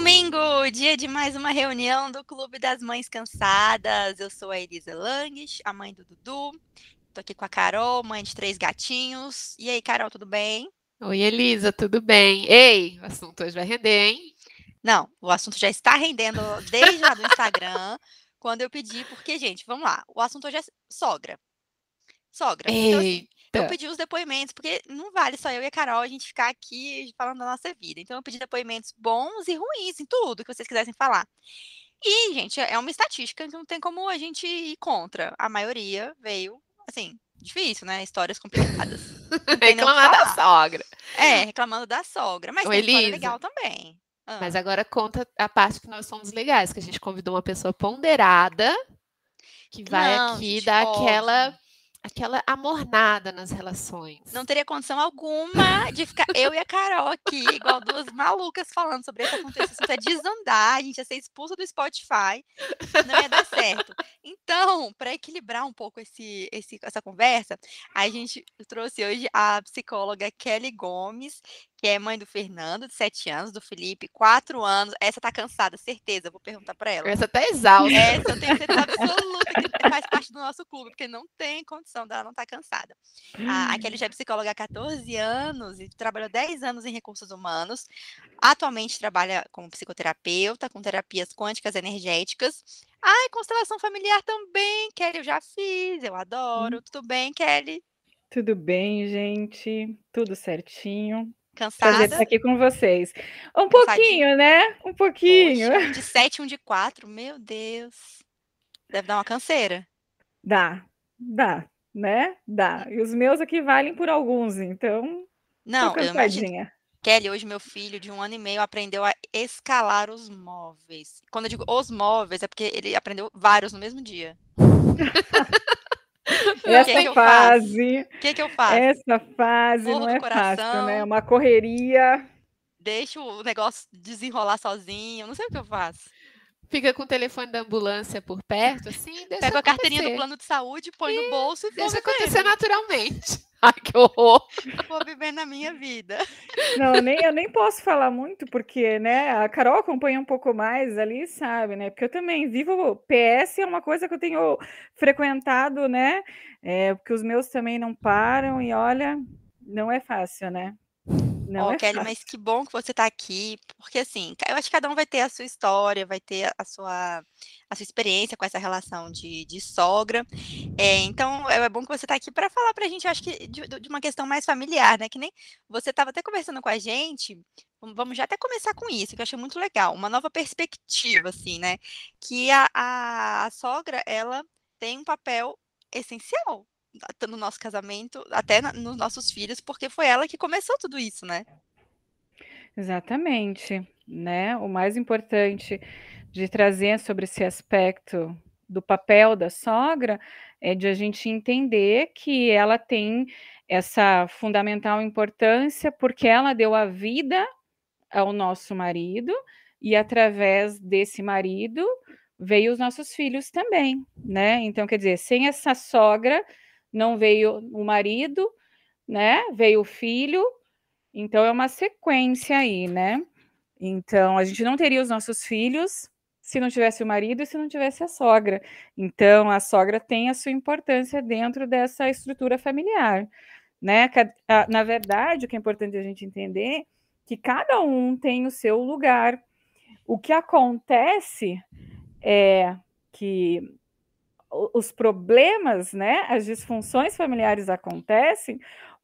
Domingo, dia de mais uma reunião do Clube das Mães Cansadas. Eu sou a Elisa Langes, a mãe do Dudu. Tô aqui com a Carol, mãe de três gatinhos. E aí, Carol, tudo bem? Oi, Elisa, tudo bem? Ei, o assunto hoje vai render, hein? Não, o assunto já está rendendo desde lá do Instagram, quando eu pedi, porque, gente, vamos lá. O assunto hoje é sogra. Sogra. Então, assim, eu pedi os depoimentos, porque não vale só eu e a Carol a gente ficar aqui falando da nossa vida. Então, eu pedi depoimentos bons e ruins em tudo que vocês quisessem falar. E, gente, é uma estatística que não tem como a gente ir contra. A maioria veio, assim, difícil, né? Histórias complicadas. reclamando da sogra. É, reclamando da sogra. Mas Ô, tem Elisa, legal também. Ah. Mas agora conta a parte que nós somos legais, que a gente convidou uma pessoa ponderada que vai não, aqui gente, dar óbvio. aquela aquela amornada nas relações. Não teria condição alguma de ficar eu e a Carol aqui, igual duas malucas falando sobre esse assunto. Esse assunto é desandar, a gente ia ser expulsa do Spotify, não ia dar certo. Então, para equilibrar um pouco esse, esse, essa conversa, a gente trouxe hoje a psicóloga Kelly Gomes, que é mãe do Fernando, de 7 anos, do Felipe, 4 anos. Essa tá cansada, certeza, vou perguntar para ela. Essa tá exausta. Essa eu tenho certeza absoluta que faz parte do nosso clube, porque não tem condição dela não estar tá cansada. A, a Kelly já é psicóloga há 14 anos e trabalhou 10 anos em recursos humanos. Atualmente trabalha como psicoterapeuta, com terapias quânticas energéticas. Ai, constelação familiar também, Kelly, eu já fiz, eu adoro. Hum. Tudo bem, Kelly? Tudo bem, gente? Tudo certinho. Cansada? Prazer estar aqui com vocês. Um pouquinho, né? Um pouquinho. Poxa, um de sete, um de quatro, meu Deus. Deve dar uma canseira. Dá, dá, né? Dá. E os meus aqui valem por alguns, então. Não, eu imagino. Kelly, hoje meu filho de um ano e meio aprendeu a escalar os móveis. Quando eu digo os móveis, é porque ele aprendeu vários no mesmo dia. Essa que que fase. O que, que eu faço? Essa fase Morro não é coração, fácil, né? É uma correria. Deixa o negócio desenrolar sozinho. Não sei o que eu faço. Fica com o telefone da ambulância por perto, assim. Pega a carteirinha do plano de saúde, põe e no bolso e deixa acontecer naturalmente. Ai, que horror! Vou viver na minha vida. Não, nem, eu nem posso falar muito, porque, né, a Carol acompanha um pouco mais ali, sabe, né? Porque eu também vivo. PS é uma coisa que eu tenho frequentado, né? É, porque os meus também não param, e olha, não é fácil, né? Não oh, é Kelly, fácil. mas que bom que você está aqui, porque assim, eu acho que cada um vai ter a sua história, vai ter a sua, a sua experiência com essa relação de, de sogra. É, então, é bom que você está aqui para falar para a gente, acho que de, de, uma questão mais familiar, né? Que nem você estava até conversando com a gente. Vamos já até começar com isso, que eu achei muito legal, uma nova perspectiva, assim, né? Que a, a, a sogra, ela tem um papel essencial no nosso casamento, até nos nossos filhos, porque foi ela que começou tudo isso, né? Exatamente, né? O mais importante de trazer sobre esse aspecto do papel da sogra é de a gente entender que ela tem essa fundamental importância porque ela deu a vida ao nosso marido e através desse marido veio os nossos filhos também, né? Então, quer dizer, sem essa sogra, não veio o marido, né? Veio o filho, então é uma sequência aí, né? Então a gente não teria os nossos filhos se não tivesse o marido e se não tivesse a sogra. Então a sogra tem a sua importância dentro dessa estrutura familiar, né? Na verdade, o que é importante a gente entender que cada um tem o seu lugar. O que acontece é que os problemas, né, as disfunções familiares acontecem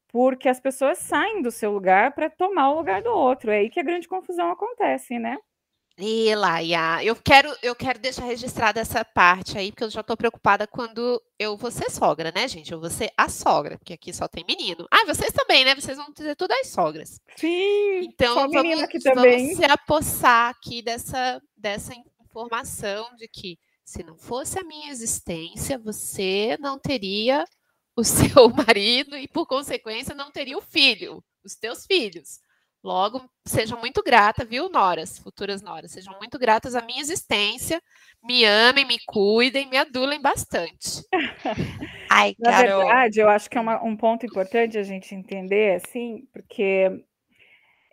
porque as pessoas saem do seu lugar para tomar o lugar do outro. É aí que a grande confusão acontece, né? E Laia, eu quero, eu quero deixar registrada essa parte aí, porque eu já estou preocupada quando eu vou ser sogra, né, gente? Eu vou ser a sogra, porque aqui só tem menino. Ah, vocês também, né? Vocês vão dizer tudo as sogras. Sim, então só vamos, aqui também. vamos se apossar aqui dessa, dessa informação de que se não fosse a minha existência, você não teria o seu marido e, por consequência, não teria o filho, os teus filhos. Logo, sejam muito grata, viu, noras, futuras noras, sejam muito gratas à minha existência, me amem, me cuidem, me adulem bastante. Ai, Na verdade, eu acho que é uma, um ponto importante a gente entender, assim, porque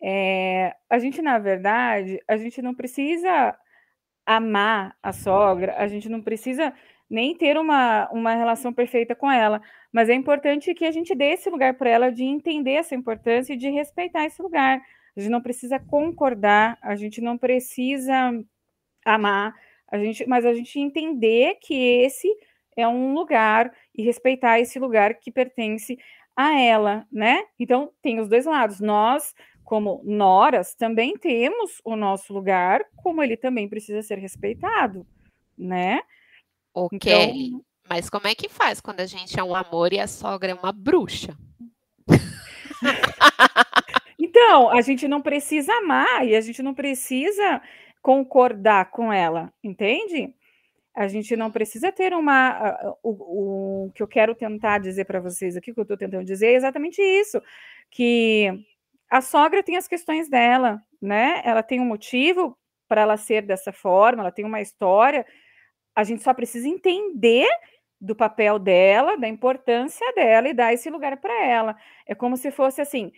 É, a gente, na verdade, a gente não precisa amar a sogra, a gente não precisa nem ter uma, uma relação perfeita com ela, mas é importante que a gente dê esse lugar para ela de entender essa importância e de respeitar esse lugar. A gente não precisa concordar, a gente não precisa amar, a gente, mas a gente entender que esse é um lugar e respeitar esse lugar que pertence a ela, né? Então tem os dois lados. Nós, como noras, também temos o nosso lugar, como ele também precisa ser respeitado, né? Ok. Então, mas como é que faz quando a gente é um amor e a sogra é uma bruxa? então, a gente não precisa amar e a gente não precisa concordar com ela, entende? A gente não precisa ter uma. O, o que eu quero tentar dizer para vocês aqui, o que eu estou tentando dizer, é exatamente isso: que a sogra tem as questões dela, né? Ela tem um motivo para ela ser dessa forma, ela tem uma história. A gente só precisa entender do papel dela, da importância dela e dar esse lugar para ela. É como se fosse assim: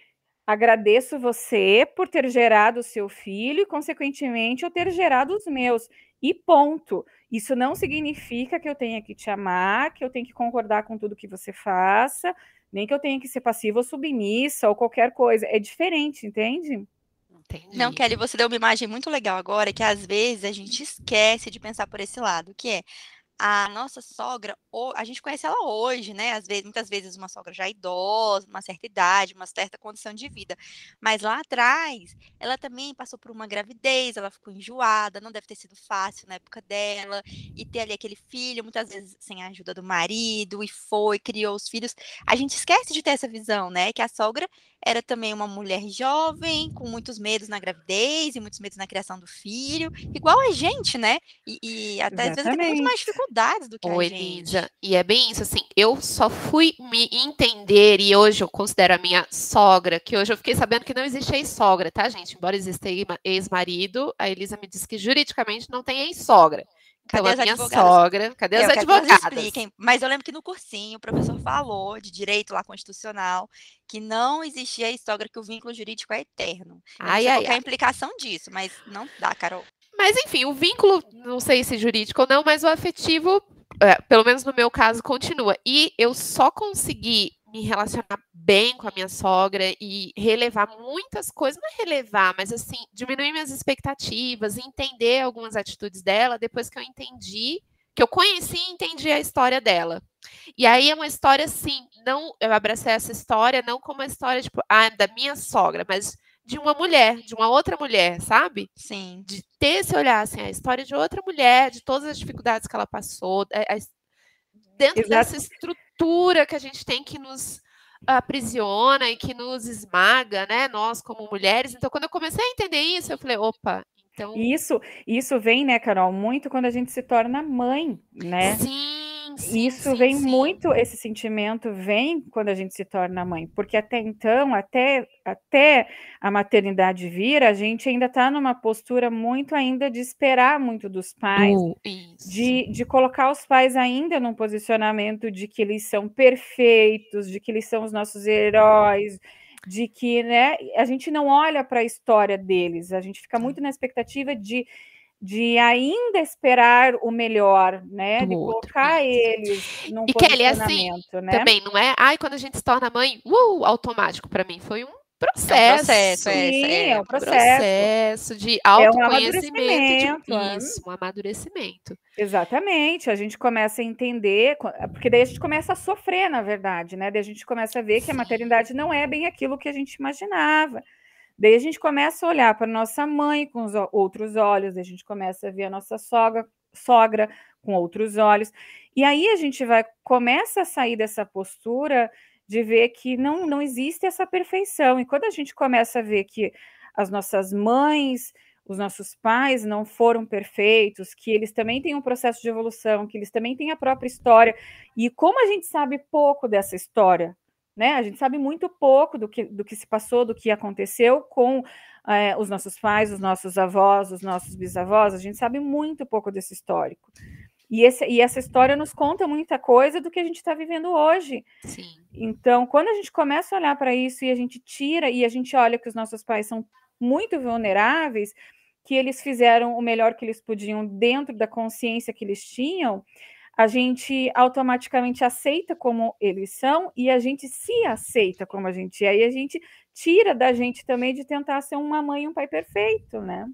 Agradeço você por ter gerado o seu filho e, consequentemente, eu ter gerado os meus. E ponto. Isso não significa que eu tenha que te amar, que eu tenho que concordar com tudo que você faça, nem que eu tenha que ser passiva ou submissa ou qualquer coisa. É diferente, entende? Entendi. Não, Kelly, você deu uma imagem muito legal agora, que às vezes a gente esquece de pensar por esse lado, que é a nossa sogra, a gente conhece ela hoje, né? Às vezes, muitas vezes uma sogra já idosa, uma certa idade, uma certa condição de vida. Mas lá atrás, ela também passou por uma gravidez, ela ficou enjoada, não deve ter sido fácil na época dela, e ter ali aquele filho, muitas vezes sem a ajuda do marido, e foi, criou os filhos. A gente esquece de ter essa visão, né? Que a sogra era também uma mulher jovem, com muitos medos na gravidez e muitos medos na criação do filho, igual a gente, né? E, e até Exatamente. às vezes tem muito mais dificuldades do que Ô, a gente. Elisa, e é bem isso, assim, eu só fui me entender, e hoje eu considero a minha sogra, que hoje eu fiquei sabendo que não existe ex-sogra, tá, gente? Embora exista ex-marido, a Elisa me disse que juridicamente não tem ex-sogra. Então, cadê a minha advogadas? sogra, cadê é, as advogadas? expliquem, mas eu lembro que no cursinho o professor falou de direito lá constitucional que não existia a sogra que o vínculo jurídico é eterno. Eu ai, ai, qual ai. a implicação disso, mas não dá, Carol. Mas enfim, o vínculo, não sei se jurídico ou não, mas o afetivo, é, pelo menos no meu caso, continua. E eu só consegui me relacionar bem com a minha sogra e relevar muitas coisas, não é relevar, mas assim, diminuir minhas expectativas, entender algumas atitudes dela depois que eu entendi, que eu conheci e entendi a história dela. E aí é uma história assim, não, eu abracei essa história não como uma história tipo, ah, da minha sogra, mas de uma mulher, de uma outra mulher, sabe? Sim. De ter esse olhar, assim, a história de outra mulher, de todas as dificuldades que ela passou, a, a, dentro Exato. dessa estrutura que a gente tem que nos aprisiona e que nos esmaga, né? Nós como mulheres. Então, quando eu comecei a entender isso, eu falei, opa, então. Isso, isso vem, né, Carol, muito quando a gente se torna mãe, né? Sim. Sim, Isso sim, vem sim. muito, esse sentimento vem quando a gente se torna mãe, porque até então, até, até a maternidade vir, a gente ainda está numa postura muito ainda de esperar muito dos pais, uh, de, de colocar os pais ainda num posicionamento de que eles são perfeitos, de que eles são os nossos heróis, de que né, a gente não olha para a história deles, a gente fica muito na expectativa de de ainda esperar o melhor, né? Do de outro. colocar eles num e Kelly, assim, né? também não é, ai, quando a gente se torna mãe, uh, automático para mim, foi um processo. É um processo, é, Sim, é, é um processo. processo de autoconhecimento. É um de, isso, um amadurecimento. Exatamente. A gente começa a entender, porque daí a gente começa a sofrer, na verdade, né? Daí a gente começa a ver Sim. que a maternidade não é bem aquilo que a gente imaginava. Daí a gente começa a olhar para nossa mãe com os outros olhos, a gente começa a ver a nossa sogra, sogra com outros olhos. E aí a gente vai começa a sair dessa postura de ver que não, não existe essa perfeição. E quando a gente começa a ver que as nossas mães, os nossos pais não foram perfeitos, que eles também têm um processo de evolução, que eles também têm a própria história. E como a gente sabe pouco dessa história, né? A gente sabe muito pouco do que, do que se passou, do que aconteceu com é, os nossos pais, os nossos avós, os nossos bisavós, a gente sabe muito pouco desse histórico. E, esse, e essa história nos conta muita coisa do que a gente está vivendo hoje. Sim. Então, quando a gente começa a olhar para isso e a gente tira e a gente olha que os nossos pais são muito vulneráveis, que eles fizeram o melhor que eles podiam dentro da consciência que eles tinham, a gente automaticamente aceita como eles são e a gente se aceita como a gente é. E a gente tira da gente também de tentar ser uma mãe e um pai perfeito, né?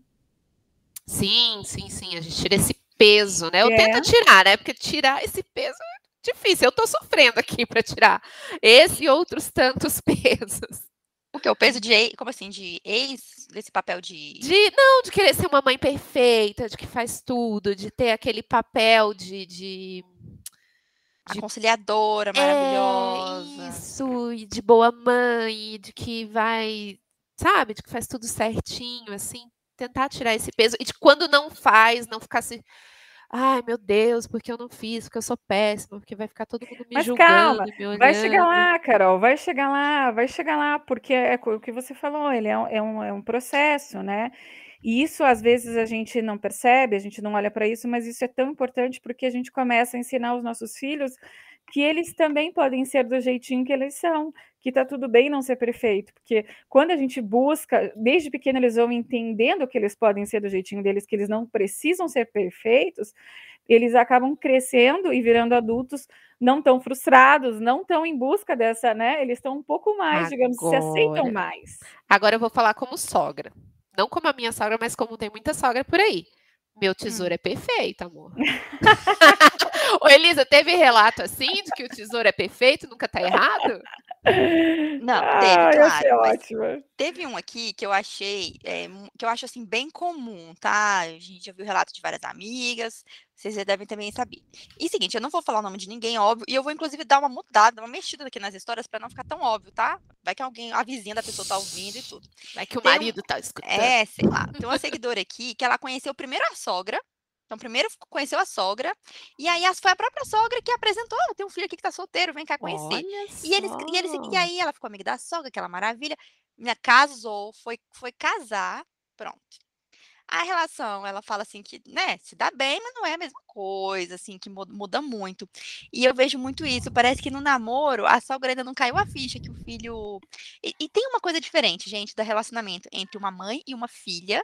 Sim, sim, sim. A gente tira esse peso, né? Eu é. tento tirar, né? Porque tirar esse peso é difícil. Eu tô sofrendo aqui para tirar esse e outros tantos pesos. O que? O peso de ex, como assim, de ex, desse papel de... de. Não, de querer ser uma mãe perfeita, de que faz tudo, de ter aquele papel de. de... A conciliadora maravilhosa. É, isso, e de boa mãe, de que vai, sabe, de que faz tudo certinho, assim, tentar tirar esse peso. E de quando não faz, não ficar se ai meu Deus, porque eu não fiz, porque eu sou péssima, porque vai ficar todo mundo me Mas julgando, calma, me vai chegar lá, Carol, vai chegar lá, vai chegar lá, porque é o que você falou, ele é um, é um, é um processo, né? E isso às vezes a gente não percebe, a gente não olha para isso, mas isso é tão importante porque a gente começa a ensinar os nossos filhos que eles também podem ser do jeitinho que eles são, que está tudo bem não ser perfeito, porque quando a gente busca, desde pequeno eles vão entendendo que eles podem ser do jeitinho deles, que eles não precisam ser perfeitos, eles acabam crescendo e virando adultos não tão frustrados, não tão em busca dessa, né? Eles estão um pouco mais, Agora... digamos, se aceitam mais. Agora eu vou falar como sogra. Não como a minha sogra, mas como tem muita sogra por aí. Meu tesouro hum. é perfeito, amor. Ô, Elisa, teve relato assim de que o tesouro é perfeito, nunca tá errado? Não, teve, ah, claro. Ótimo. Teve um aqui que eu achei, é, que eu acho assim bem comum, tá? A gente já viu relato de várias amigas, vocês já devem também saber. E seguinte, eu não vou falar o nome de ninguém, óbvio, e eu vou inclusive dar uma mudada, uma mexida aqui nas histórias para não ficar tão óbvio, tá? Vai que alguém, a vizinha da pessoa tá ouvindo e tudo. Vai que o Tem marido um, tá escutando. É, sei lá. Tem uma seguidora aqui que ela conheceu primeiro a sogra, então, primeiro conheceu a sogra, e aí foi a própria sogra que apresentou: oh, tem um filho aqui que tá solteiro, vem cá conhecer. E eles, e eles, e aí ela ficou amiga da sogra, aquela maravilha, casou, foi, foi casar, pronto. A relação, ela fala assim que, né, se dá bem, mas não é a mesma coisa, assim, que muda muito. E eu vejo muito isso. Parece que no namoro, a sogra ainda não caiu a ficha que o filho. E, e tem uma coisa diferente, gente, do relacionamento entre uma mãe e uma filha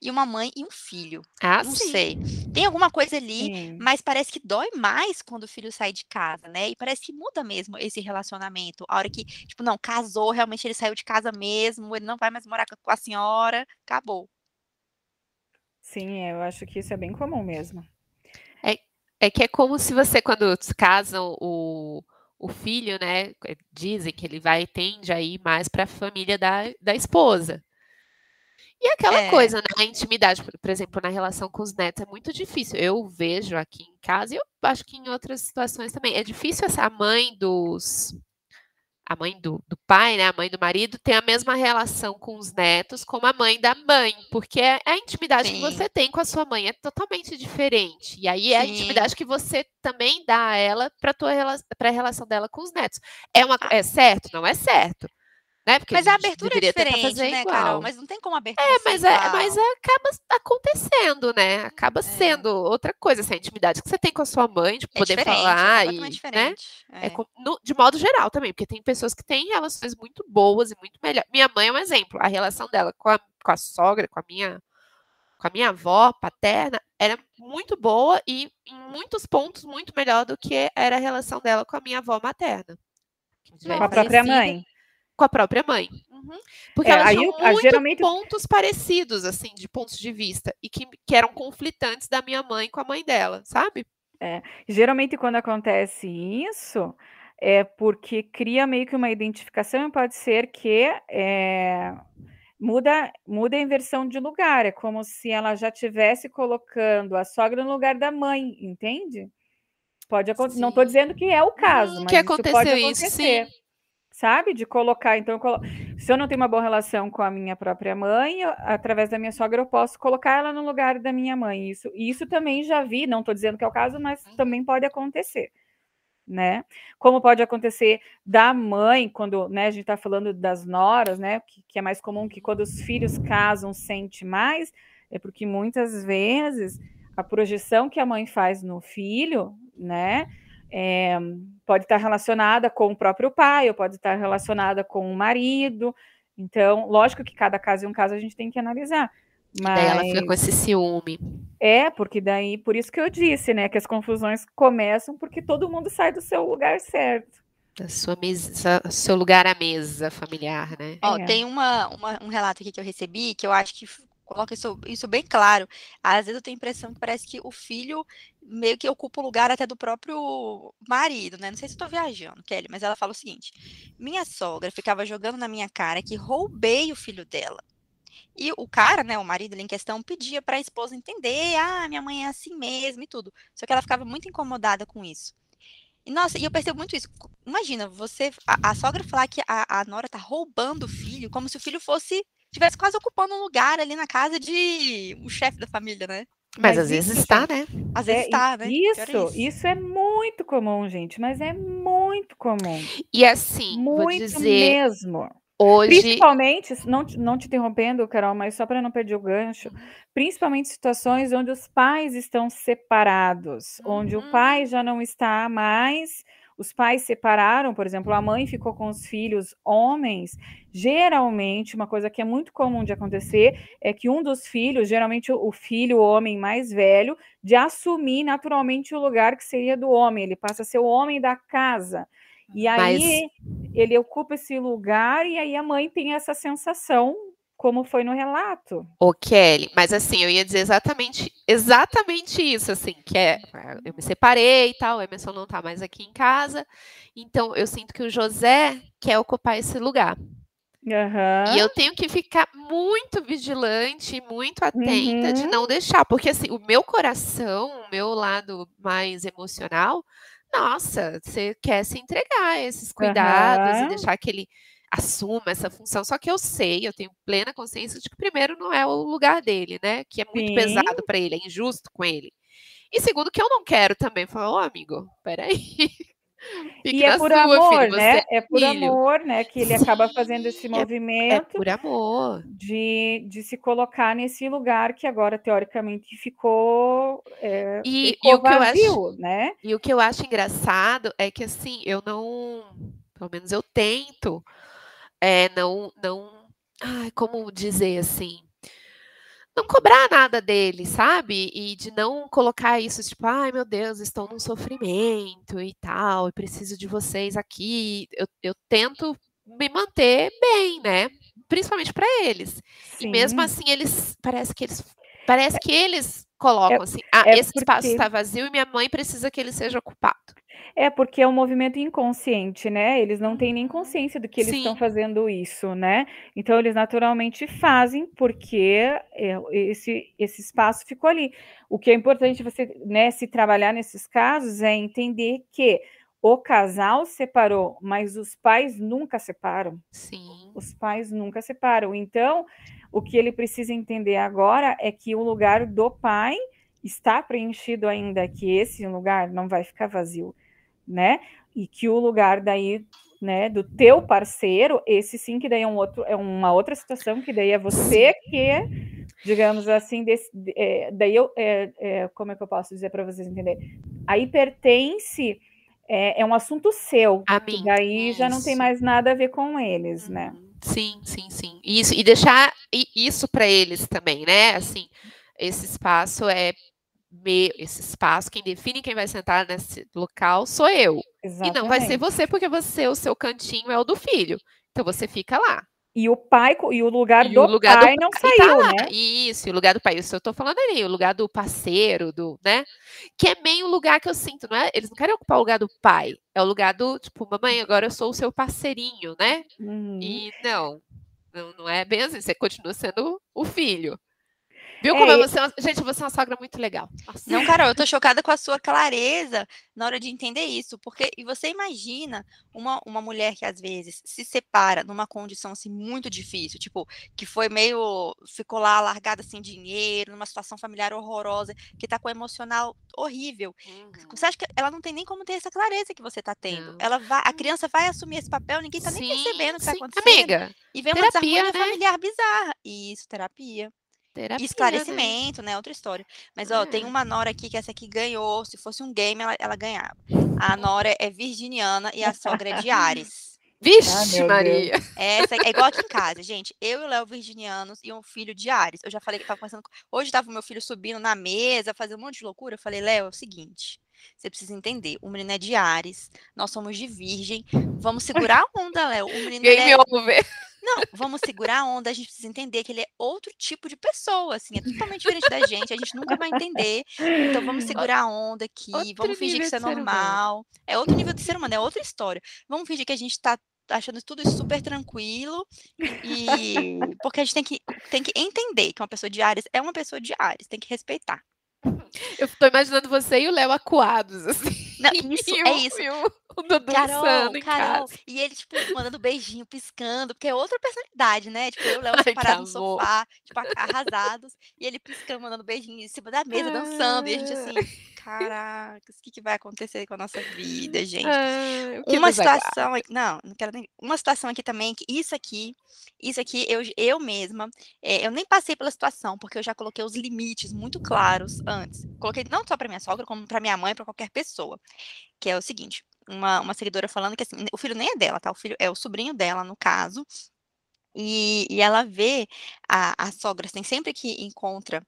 e uma mãe e um filho. Ah, não sim. sei. Tem alguma coisa ali, sim. mas parece que dói mais quando o filho sai de casa, né? E parece que muda mesmo esse relacionamento. A hora que, tipo, não, casou, realmente ele saiu de casa mesmo, ele não vai mais morar com a senhora, acabou. Sim, eu acho que isso é bem comum mesmo. É, é que é como se você, quando casam o, o filho, né? Dizem que ele vai tende a ir mais para a família da, da esposa. E aquela é. coisa, né? A intimidade, por exemplo, na relação com os netos é muito difícil. Eu vejo aqui em casa, e eu acho que em outras situações também. É difícil essa mãe dos. A mãe do, do pai, né? A mãe do marido, ter a mesma relação com os netos como a mãe da mãe. Porque é, a intimidade Sim. que você tem com a sua mãe é totalmente diferente. E aí é Sim. a intimidade que você também dá a ela para a relação dela com os netos. É, uma, é certo? Não é certo. Né? Porque mas a, a abertura é diferente, né, igual. Carol? Mas não tem como a abertura É, mas, é, mas é, acaba acontecendo, né? Acaba é. sendo outra coisa, essa intimidade que você tem com a sua mãe, de é poder falar e, né? É. No, de modo geral também, porque tem pessoas que têm relações muito boas e muito melhores. Minha mãe é um exemplo. A relação dela com a, com a sogra, com a minha com a minha avó paterna era muito boa e em muitos pontos muito melhor do que era a relação dela com a minha avó materna. Com a própria mãe com a própria mãe. Uhum. Porque é, elas tinham muito geralmente... pontos parecidos, assim, de pontos de vista, e que, que eram conflitantes da minha mãe com a mãe dela, sabe? É, geralmente quando acontece isso, é porque cria meio que uma identificação e pode ser que é, muda, muda a inversão de lugar. É como se ela já tivesse colocando a sogra no lugar da mãe, entende? Pode acontecer. Não estou dizendo que é o caso, hum, mas que aconteceu isso pode acontecer. Isso, sim sabe? De colocar. Então, eu colo... se eu não tenho uma boa relação com a minha própria mãe, eu, através da minha sogra, eu posso colocar ela no lugar da minha mãe. Isso, isso também já vi, não estou dizendo que é o caso, mas uhum. também pode acontecer. Né? Como pode acontecer da mãe, quando né, a gente está falando das noras, né? Que, que é mais comum que quando os filhos casam, sente mais, é porque muitas vezes a projeção que a mãe faz no filho, né? É, pode estar relacionada com o próprio pai, ou pode estar relacionada com o marido. Então, lógico que cada caso é um caso a gente tem que analisar. Mas... Daí ela fica com esse ciúme. É, porque daí, por isso que eu disse, né, que as confusões começam porque todo mundo sai do seu lugar certo. Da sua mesa, seu lugar à mesa familiar, né? Ó, é. tem uma, uma, um relato aqui que eu recebi que eu acho que coloca isso, isso bem claro. Às vezes eu tenho a impressão que parece que o filho meio que ocupa o lugar até do próprio marido, né? Não sei se estou viajando, Kelly, mas ela fala o seguinte: minha sogra ficava jogando na minha cara que roubei o filho dela. E o cara, né, o marido ali em questão, pedia para a esposa entender, ah, minha mãe é assim mesmo e tudo. Só que ela ficava muito incomodada com isso. E, nossa, e eu percebo muito isso. Imagina, você, a, a sogra falar que a, a Nora tá roubando o filho, como se o filho fosse, tivesse quase ocupando um lugar ali na casa de o chefe da família, né? Mas, mas às vezes está, né? Às vezes está, é, né? Isso, isso, isso é muito comum, gente, mas é muito comum. E assim, muito vou dizer, mesmo. Hoje... Principalmente, não, não te interrompendo, Carol, mas só para não perder o gancho, principalmente situações onde os pais estão separados, uhum. onde o pai uhum. já não está mais, os pais separaram, por exemplo, a mãe ficou com os filhos homens. Geralmente, uma coisa que é muito comum de acontecer é que um dos filhos, geralmente o filho o homem mais velho, de assumir naturalmente o lugar que seria do homem, ele passa a ser o homem da casa. E aí Mas... ele ocupa esse lugar e aí a mãe tem essa sensação, como foi no relato. Ô, Kelly, mas assim, eu ia dizer exatamente, exatamente isso, assim, que é, eu me separei e tal, o Emerson não tá mais aqui em casa, então eu sinto que o José quer ocupar esse lugar. Uhum. E eu tenho que ficar muito vigilante, muito atenta uhum. de não deixar, porque assim, o meu coração, o meu lado mais emocional, nossa, você quer se entregar a esses cuidados uhum. e deixar que ele assuma essa função. Só que eu sei, eu tenho plena consciência de que, primeiro, não é o lugar dele, né? Que é muito Sim. pesado para ele, é injusto com ele. E segundo, que eu não quero também falar, ô oh, amigo, peraí. e é por sua, amor, filho, né? É por filho. amor, né? Que ele Sim, acaba fazendo esse movimento. É, é por amor. De, de se colocar nesse lugar que agora, teoricamente, ficou, é, e, ficou e o vazio, que eu acho, né? E o que eu acho engraçado é que, assim, eu não... Pelo menos eu tento é, não... não ai, como dizer assim não cobrar nada dele, sabe? E de não colocar isso, tipo, ai meu Deus, estou num sofrimento e tal, e preciso de vocês aqui. Eu, eu tento me manter bem, né? Principalmente para eles. Sim. E mesmo assim, eles parece que eles parece que eles colocam é, assim, ah, é esse porque... espaço está vazio e minha mãe precisa que ele seja ocupado. É porque é um movimento inconsciente, né? Eles não têm nem consciência do que eles Sim. estão fazendo isso, né? Então eles naturalmente fazem porque é, esse, esse espaço ficou ali. O que é importante você, né, se trabalhar nesses casos é entender que o casal separou, mas os pais nunca separam. Sim. Os pais nunca separam. Então, o que ele precisa entender agora é que o lugar do pai está preenchido ainda, que esse lugar não vai ficar vazio né? E que o lugar daí, né, do teu parceiro, esse sim que daí é um outro, é uma outra situação que daí é você que, digamos assim, desse, é, daí eu, é, é, como é que eu posso dizer para vocês entenderem? Aí pertence é, é, um assunto seu. A mim. Daí já não tem mais nada a ver com eles, né? Uhum. Sim, sim, sim. Isso e deixar isso para eles também, né? Assim, esse espaço é meu, esse espaço, quem define quem vai sentar nesse local sou eu. Exatamente. E não vai ser você, porque você, o seu cantinho é o do filho. Então você fica lá. E o pai, e o lugar, e do, o lugar pai do não pai tá saiu, tá né? Isso, e o lugar do pai, isso eu tô falando ali, o lugar do parceiro, do, né? Que é meio o lugar que eu sinto, não é? Eles não querem ocupar o lugar do pai, é o lugar do, tipo, mamãe, agora eu sou o seu parceirinho, né? Uhum. E não, não, não é bem assim, você continua sendo o filho. Viu como é, você. É gente, você é uma sogra muito legal. Nossa. Não, Carol, eu tô chocada com a sua clareza na hora de entender isso. Porque, e você imagina uma, uma mulher que às vezes se separa numa condição assim muito difícil, tipo, que foi meio. ficou lá largada sem dinheiro, numa situação familiar horrorosa, que tá com o emocional horrível. Uhum. Você acha que ela não tem nem como ter essa clareza que você tá tendo? Não. Ela vai, a criança vai assumir esse papel, ninguém tá sim, nem percebendo o que tá sim. tá acontecendo. Amiga. E vem uma terapia, desarmonia né? familiar bizarra. Isso, terapia. Terapia, esclarecimento, né? Outra história. Mas, ó, tem É. uma Nora aqui que essa aqui ganhou. Se fosse um game, ela, ela ganhava. A Nora é virginiana e a sogra é de Ares. Vixe, meu Maria. Essa é igual aqui em casa, gente. Eu e o Léo virginianos e um filho de Ares. Eu já falei que tava conversando. com- Hoje tava o meu filho subindo na mesa, fazendo um monte de loucura. Eu falei, Léo, é o seguinte. Você precisa entender, o menino é de Ares, nós somos de Virgem. Vamos segurar a onda, Léo. O menino Game é over. não, vamos segurar a onda, a gente precisa entender que ele é outro tipo de pessoa, assim, é totalmente diferente da gente, a gente nunca vai entender. Então vamos segurar a onda aqui, Outro vamos fingir que isso é normal. É outro nível de ser humano, é outra história. Vamos fingir que a gente tá achando tudo isso super tranquilo e porque a gente tem que, tem que entender que uma pessoa de Ares é uma pessoa de Ares, tem que respeitar. Eu tô imaginando você e o Léo acuados, assim. Não, isso, E é isso. E o, o Dudu Carol, Carol. casa. E ele, tipo, mandando beijinho, piscando, porque é outra personalidade, né? Tipo, eu e o Léo que separados no sofá, tipo, arrasados, e ele piscando, mandando beijinho em cima da mesa, dançando, e a gente assim, caracas, o que, que vai acontecer com a nossa vida, gente? Que Uma situação aqui, não, não quero nem. Uma situação aqui também, que isso aqui, isso aqui, eu, eu mesma, é, eu nem passei pela situação, porque eu já coloquei os limites muito claros antes. Coloquei não só para minha sogra, como para minha mãe, para qualquer pessoa. Que é o seguinte: uma, uma seguidora falando que assim, o filho nem é dela, tá? O filho é o sobrinho dela, no caso. E, e ela vê a, a sogra, assim, sempre que encontra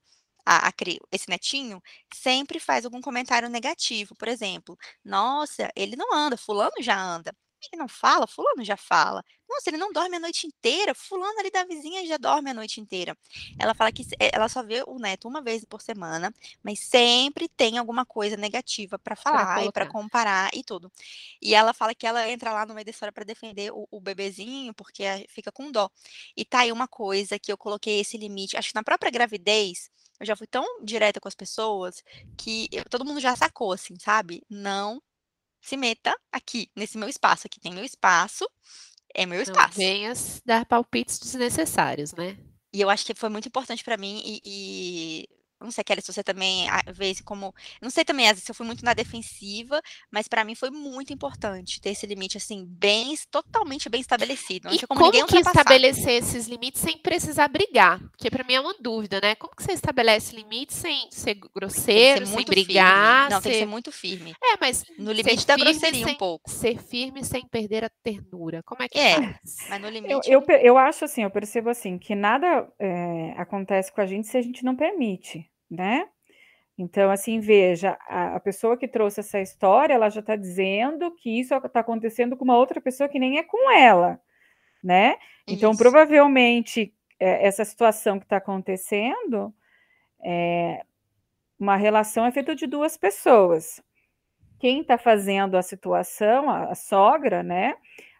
a, a esse netinho, sempre faz algum comentário negativo. Por exemplo, nossa, ele não anda, fulano já anda. Ele não fala, fulano já fala. Nossa, ele não dorme a noite inteira, fulano ali da vizinha já dorme a noite inteira. Ela fala que eh, ela só vê o neto uma vez por semana, mas sempre tem alguma coisa negativa para falar e para comparar e tudo. E ela fala que ela entra lá no meio da história para defender o, o bebezinho, porque eh, fica com dó. E tá aí uma coisa que eu coloquei esse limite. Acho que na própria gravidez, eu já fui tão direta com as pessoas que eu- todo mundo já sacou, assim, sabe? Não se meta aqui, nesse meu espaço. Aqui tem meu espaço, é meu Não espaço. venhas dar palpites desnecessários, né? E eu acho que foi muito importante pra mim e, e não sei, Kelly, se você também vê como, não sei também, às vezes eu fui muito na defensiva, mas pra mim foi muito importante ter esse limite assim bem, totalmente bem estabelecido. Não E como, como que estabelecer esses limites sem precisar brigar? Porque para mim é uma dúvida, né? Como que você estabelece limites sem ser grosseiro, ser sem brigar? firme. Não, tem que ser- ser muito firme. É, mas No ser limite da grosseria um sem- pouco. Ser firme sem perder a ternura. Como é que É, faz? Mas no Eu, limite. eu, pe- eu acho assim, eu percebo assim, que nada é, acontece com a gente se a gente não permite, né? Então, assim, veja, a, a pessoa que trouxe essa história, ela já está dizendo que isso está acontecendo com uma outra pessoa que nem é com ela, né? Então, Isso. provavelmente, é, essa situação que está acontecendo, é, uma relação é feita de duas pessoas. Quem está fazendo a situação, a, a sogra, né?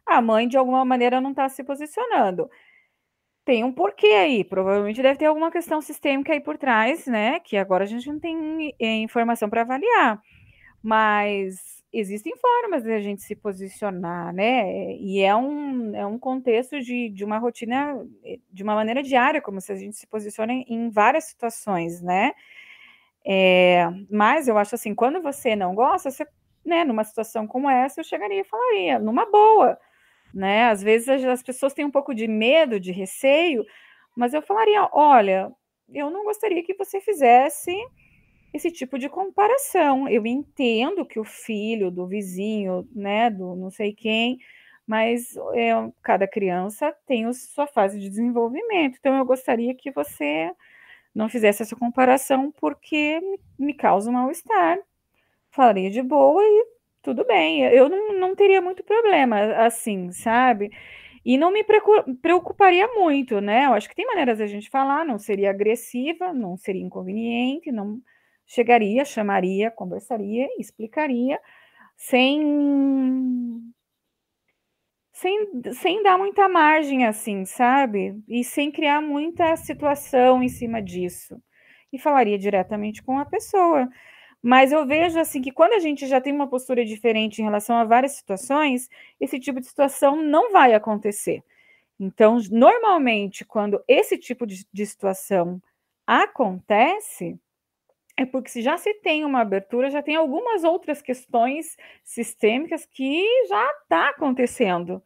A mãe, de alguma maneira, não está se posicionando. Tem um porquê aí, provavelmente deve ter alguma questão sistêmica aí por trás, né? Que agora a gente não tem eh, informação para avaliar. Mas existem formas de a gente se posicionar, né? E é um, é um contexto de, de uma rotina, eh, de uma maneira diária, como se a gente se posiciona em, em várias situações, né? É, mas eu acho assim, quando você não gosta, você, né, numa situação como essa, eu chegaria e falaria, numa boa, né? Às vezes as, as pessoas têm um pouco de medo, de receio, mas eu falaria, olha, eu não gostaria que você fizesse esse tipo de comparação. Eu entendo que o filho do vizinho, né, do não sei quem, mas é, cada criança tem a sua fase de desenvolvimento. Então eu gostaria que você não fizesse essa comparação porque me, me causa um mal-estar. Falaria de boa e tudo bem. Eu não, não teria muito problema assim, sabe? E não me preocuparia muito, né? Eu acho que tem maneiras da gente falar, não seria agressiva, não seria inconveniente, não chegaria, chamaria, conversaria, explicaria, sem sem, sem dar muita margem assim, sabe? E sem criar muita situação em cima disso. E falaria diretamente com a pessoa. Mas eu vejo assim que quando a gente já tem uma postura diferente em relação a várias situações, esse tipo de situação não vai acontecer. Então, normalmente, quando esse tipo de, de situação acontece, é porque se já se tem uma abertura, já tem algumas outras questões sistêmicas que já está acontecendo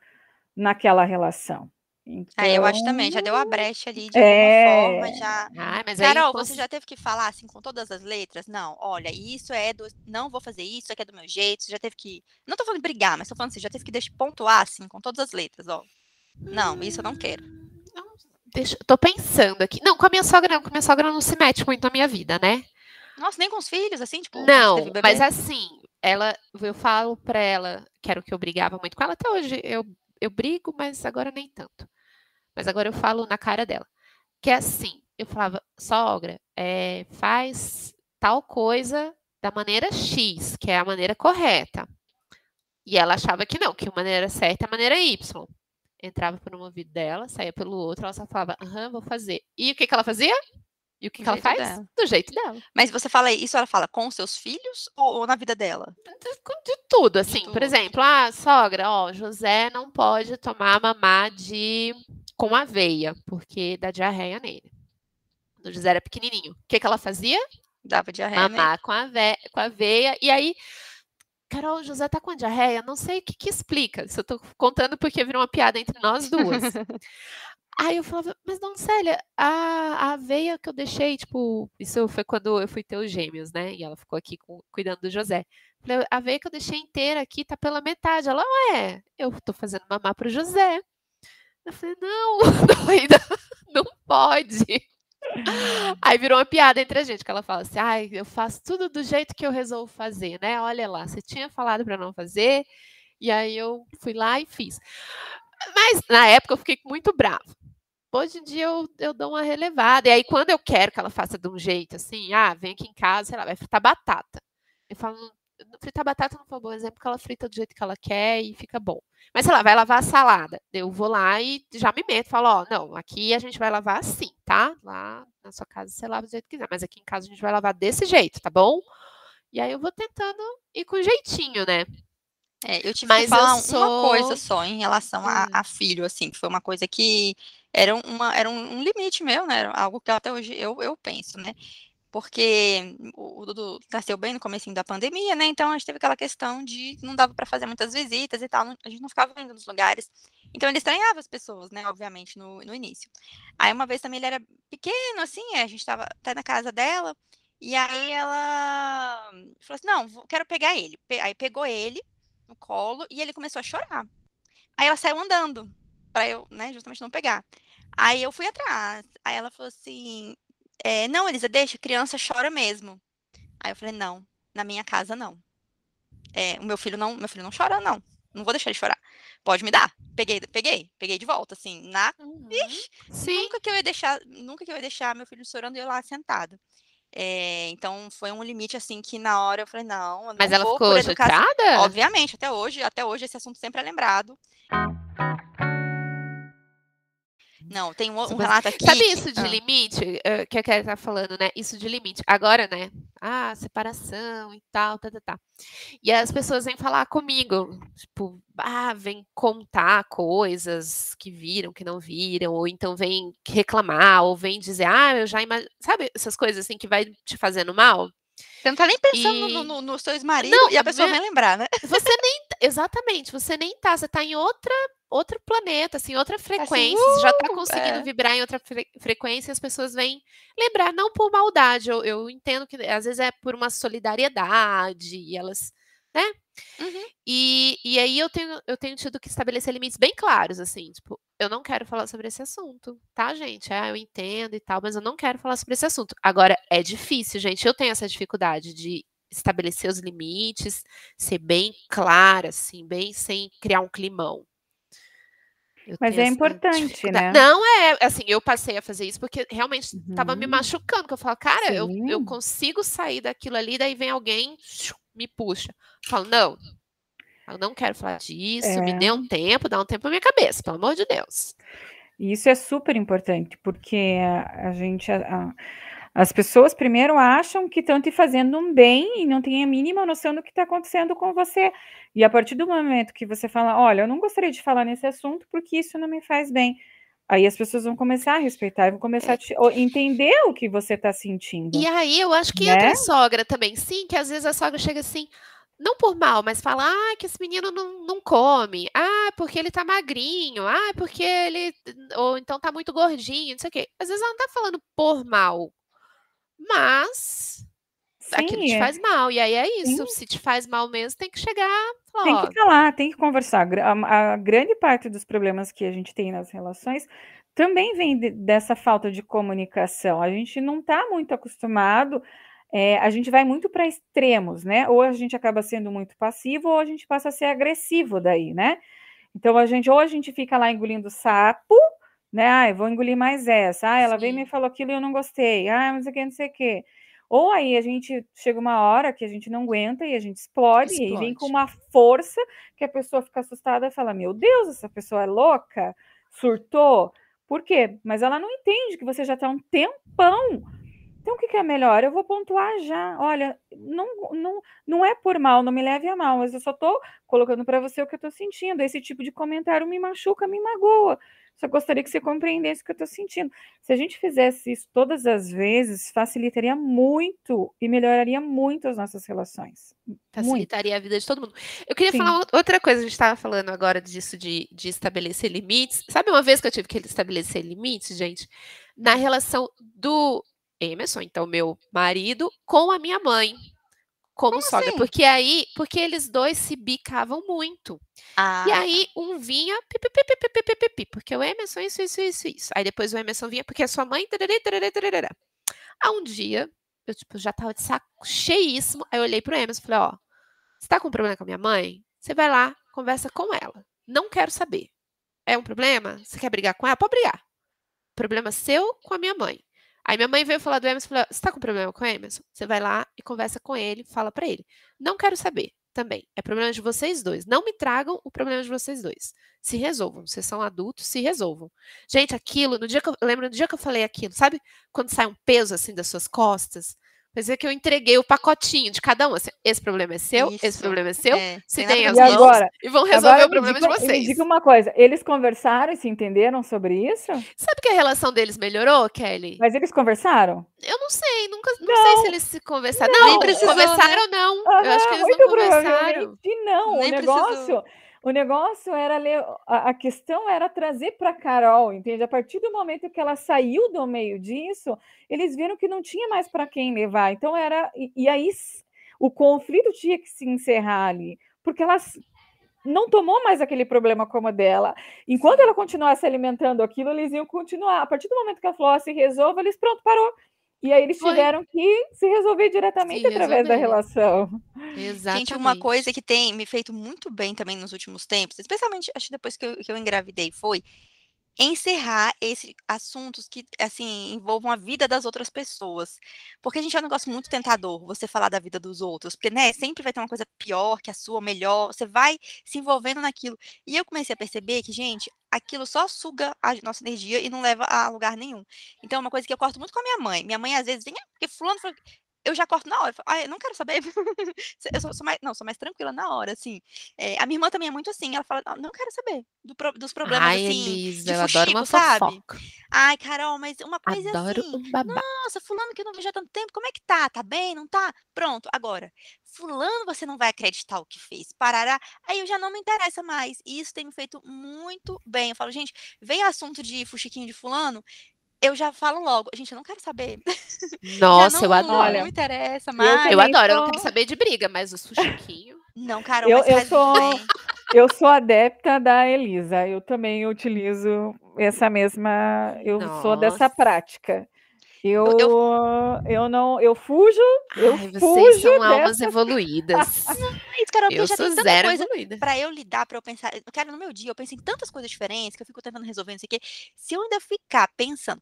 naquela relação, Então... É, eu acho também, já deu a brecha ali de é... alguma forma, já. Ah, mas Carol, aí, você já teve que falar assim com todas as letras? Não, olha, isso é do. Não vou fazer isso, isso aqui é do meu jeito. Você já teve que. Não tô falando brigar, mas tô falando assim, já teve que deixar pontuar assim, com todas as letras, ó. Não, isso eu não quero. Não, deixa, tô pensando aqui. Não, com a minha sogra, com a minha sogra não se mete muito na minha vida, né? Nossa, nem com os filhos, assim, tipo. Não, mas assim, ela, eu falo pra ela, que era o que eu brigava muito com ela, até hoje eu, eu brigo, mas agora nem tanto. Mas agora eu falo na cara dela. Que é assim, eu falava, sogra, é, faz tal coisa da maneira X, que é a maneira correta. E ela achava que não, que a maneira certa é a maneira Y. Entrava por um ouvido dela, saía pelo outro, ela só falava, aham, vou fazer. E o que, que ela fazia? E o que, que ela faz? Dela. Do jeito dela. Mas você fala isso, ela fala com seus filhos ou, ou na vida dela? De, de tudo, assim. De tudo. Por exemplo, a ah, sogra, ó, José não pode tomar mamar de com aveia, porque dá diarreia nele. O José era pequenininho. O que, que ela fazia? Dava diarreia. Mamar com, ave com aveia. E aí, Carol, o José tá com diarreia? Não sei o que, que explica. Isso eu tô contando porque virou uma piada entre nós duas. Aí eu falava, mas não, Célia, a, a aveia que eu deixei, tipo, isso foi quando eu fui ter os gêmeos, né? E ela ficou aqui com, cuidando do José. Falei, a aveia que eu deixei inteira aqui tá pela metade. Ela, ué, eu tô fazendo mamar pro José. Eu falei, não, doida, não pode. Aí virou uma piada entre a gente, que ela fala assim, ai, eu faço tudo do jeito que eu resolvo fazer, né? Olha lá, você tinha falado para não fazer, e aí eu fui lá e fiz. Mas na época eu fiquei muito bravo. Hoje em dia eu, eu dou uma relevada. E aí, quando eu quero que ela faça de um jeito assim, ah, vem aqui em casa, sei lá, vai fritar batata. Eu falo, fritar batata não foi um bom exemplo, porque ela frita do jeito que ela quer e fica bom. Mas, sei lá, vai lavar a salada. Eu vou lá e já me meto, falo, ó, não, aqui a gente vai lavar assim, tá? Lá na sua casa você lava do jeito que quiser, mas aqui em casa a gente vai lavar desse jeito, tá bom? E aí eu vou tentando ir com jeitinho, né? É, eu tive mas que falar sou... uma coisa só em relação a, hum. a, filho, assim, que foi uma coisa que era, uma, era um, um limite meu, né? Algo que até hoje eu, eu penso, né? Porque o Dudu nasceu bem no começo da pandemia, né? Então a gente teve aquela questão de não dava para fazer muitas visitas e tal, a gente não ficava indo nos lugares. Então ele estranhava as pessoas, né? Obviamente, no, no início. Aí uma vez também ele era pequeno, assim, a gente estava até na casa dela, e aí ela falou assim: não, quero pegar ele. Aí pegou ele no colo e ele começou a chorar. Aí ela saiu andando, para eu, né, justamente não pegar. Aí eu fui atrás. Aí ela falou assim: é, não, Elisa, deixa, criança chora mesmo. Aí eu falei, não, na minha casa não. É, o meu filho não, meu filho não chora, não. Não vou deixar ele chorar. Pode me dar. Peguei, peguei, peguei de volta, assim, na. Uhum. Ixi, nunca que eu ia deixar, nunca que eu ia deixar meu filho chorando e eu lá sentado. É, então foi um limite assim que na hora eu falei, não, eu Mas não ela ficou chateada? Obviamente, até hoje, até hoje esse assunto sempre é lembrado. Não, tem um, um relato aqui. Sabe isso de ah. limite? Uh, que eu quero estar falando, né? Isso de limite. Agora, né? Ah, separação e tal, tá, tá, tá. E as pessoas vêm falar comigo, tipo, ah, vem contar coisas que viram, que não viram, ou então vem reclamar, ou vem dizer, ah, eu já imagino. Sabe essas coisas assim que vai te fazendo mal? Você não tá nem pensando e... no, no, nos seus maridos não, e a pessoa vem lembrar, né? Você nem. Exatamente, você nem tá, você tá em outra outro planeta, assim, outra assim, frequência, assim, uh, já tá conseguindo é. vibrar em outra fre frequência, as pessoas vêm lembrar, não por maldade, eu, eu, entendo que às vezes é por uma solidariedade, e elas, né? Uhum. E, e aí eu tenho, eu tenho tido que estabelecer limites bem claros, assim, tipo, eu não quero falar sobre esse assunto, tá, gente? É, eu entendo e tal, mas eu não quero falar sobre esse assunto. Agora, é difícil, gente, eu tenho essa dificuldade de estabelecer os limites, ser bem clara, assim, bem sem criar um climão. Eu Mas é importante, né? Não é, assim, eu passei a fazer isso porque realmente estava uhum. me machucando, que eu falo, cara, eu, eu consigo sair daquilo ali, daí vem alguém, me puxa. Eu falo, não, eu não quero falar disso, é. me dê um tempo, dá um tempo na minha cabeça, pelo amor de Deus. Isso é super importante, porque a, a gente, a, a, as pessoas primeiro acham que estão te fazendo um bem e não têm a mínima noção do que está acontecendo com você. E a partir do momento que você fala, olha, eu não gostaria de falar nesse assunto porque isso não me faz bem. Aí as pessoas vão começar a respeitar, vão começar a te, entender o que você está sentindo. E aí eu acho que né? entra a sogra também, sim, que às vezes a sogra chega assim, não por mal, mas fala, ah, que esse menino não, não come, ah, porque ele tá magrinho, ah, porque ele ou então tá muito gordinho, não sei o quê. Às vezes ela não tá falando por mal, mas Sim, aquilo te é. faz mal. E aí é isso. Sim. Se te faz mal mesmo, tem que chegar. Falar, tem que falar, tem que conversar. A, a, grande parte dos problemas que a gente tem nas relações também vem de, dessa falta de comunicação. A gente não está muito acostumado. É, a gente vai muito para extremos, né? Ou a gente acaba sendo muito passivo, ou a gente passa a ser agressivo daí, né? Então a gente, ou a gente fica lá engolindo sapo, né? Ah, eu vou engolir mais essa. Ah, ela Sim. veio e me falou aquilo e eu não gostei. Ah, mas aqui não sei o quê. Ou aí a gente chega uma hora que a gente não aguenta e a gente explode, explode. e vem com uma força que a pessoa fica assustada e fala: Meu Deus, essa pessoa é louca, surtou. Por quê? Mas ela não entende que você já está um tempão. Então, o que, que, é melhor? Eu vou pontuar já. Olha, não, não, não é por mal, não me leve a mal, mas eu só estou colocando para você o que eu estou sentindo. Esse tipo de comentário me machuca, me magoa. Só gostaria que você compreendesse o que eu estou sentindo. Se a gente fizesse isso todas as vezes, facilitaria muito e melhoraria muito as nossas relações. Facilitaria muito. a vida de todo mundo. Eu queria Sim. falar outra coisa, a gente estava falando agora disso de, de estabelecer limites. Sabe uma vez que eu tive que estabelecer limites, gente? Na relação do Emerson, então meu marido, com a minha mãe como, como sogra, assim? porque aí, porque eles dois se bicavam muito. Ah. E aí um vinha, pipi, pipi, pipi, pipi, porque o Emerson isso, isso, isso, isso. Aí depois o Emerson vinha porque a sua mãe, tarará, tarará, tarará. Aí um dia, eu tipo, já tava de saco cheíssimo, aí eu olhei pro Emerson e falei, ó, você tá com problema com a minha mãe? Você vai lá, conversa com ela. Não quero saber. É um problema? Você quer brigar com ela? Pode brigar. Problema seu com a minha mãe. Aí minha mãe veio falar do Emerson e falou: Você tá com problema com o Emerson? Você vai lá e conversa com ele, fala para ele. Não quero saber também. É problema de vocês dois. Não me tragam o problema de vocês dois. Se resolvam. Vocês são adultos, se resolvam. Gente, aquilo, no dia que eu, lembro do dia que eu falei aquilo, sabe? Quando sai um peso assim das suas costas, Quer é que eu entreguei o pacotinho de cada um. Assim, esse problema é seu, Isso. esse problema é seu. É. Se tem as e mãos agora, e vão resolver o problema diga, de vocês. Me diga uma coisa, eles conversaram e se entenderam sobre isso? Sabe que a relação deles melhorou, Kelly? Mas eles conversaram? Eu não sei, nunca, não, não sei se eles se conversaram. Não, não precisou, conversaram né? não. eu acho que eles não conversaram. Não, Nem o negócio... Precisou o negócio era ler, a, a questão era trazer para Carol, entende? A partir do momento que ela saiu do meio disso, eles viram que não tinha mais para quem levar. Então era e, e, aí o conflito tinha que se encerrar ali, porque ela não tomou mais aquele problema como dela. Enquanto ela continuasse alimentando aquilo, eles iam continuar. A partir do momento que ah, se resolva, eles pronto, parou. E aí eles Foi. tiveram que se resolver diretamente se através da relação. Exatamente. Gente, uma coisa que tem me feito muito bem também nos últimos tempos, especialmente acho que depois que eu, que eu engravidei, foi encerrar esses assuntos que, assim, envolvam a vida das outras pessoas. Porque a gente é um negócio muito tentador, você falar da vida dos outros, porque, né, sempre vai ter uma coisa pior que a sua, melhor, você vai se envolvendo naquilo. E eu comecei a perceber que, gente, aquilo só suga a nossa energia e não leva a lugar nenhum. Então, é uma coisa que eu corto muito com a minha mãe. Minha mãe, às vezes, vem, ah, porque fulano eu já corto na hora. Ah, eu não quero saber. eu sou, sou, mais, não, sou mais tranquila na hora, assim. É, a minha irmã também é muito assim. Ela fala, não, não quero saber do, dos problemas, Ai, assim, Elisa, de eu adoro uma sabe? Fofoca. Ai, Carol, mas uma coisa adoro assim. Um babá. Nossa, fulano que eu não vejo há tanto tempo, como é que tá? Tá bem? Não tá? Pronto, agora. Fulano, você não vai acreditar o que fez. Parará. Aí eu já não me interessa mais. E isso tem me feito muito bem. Eu falo, gente, vem assunto de fuxiquinho de fulano, eu já falo logo, gente, eu não quero saber. Nossa, não, eu adoro. Não me interessa mais. Eu, eu adoro, eu não quero saber de briga, mas o suchiquinho. Não, Carol, eu, eu sou eu sou adepta da Elisa. Eu também utilizo essa mesma, eu Nossa. sou dessa prática. Eu, eu, eu não, eu fujo, eu Ai, vocês fujo são dessa... almas evoluídas. Isso, Carol, eu já sou tem tanta coisa para eu lidar, para eu pensar. Cara, no meu dia eu penso em tantas coisas diferentes que eu fico tentando resolver, não sei o quê. Se eu ainda ficar pensando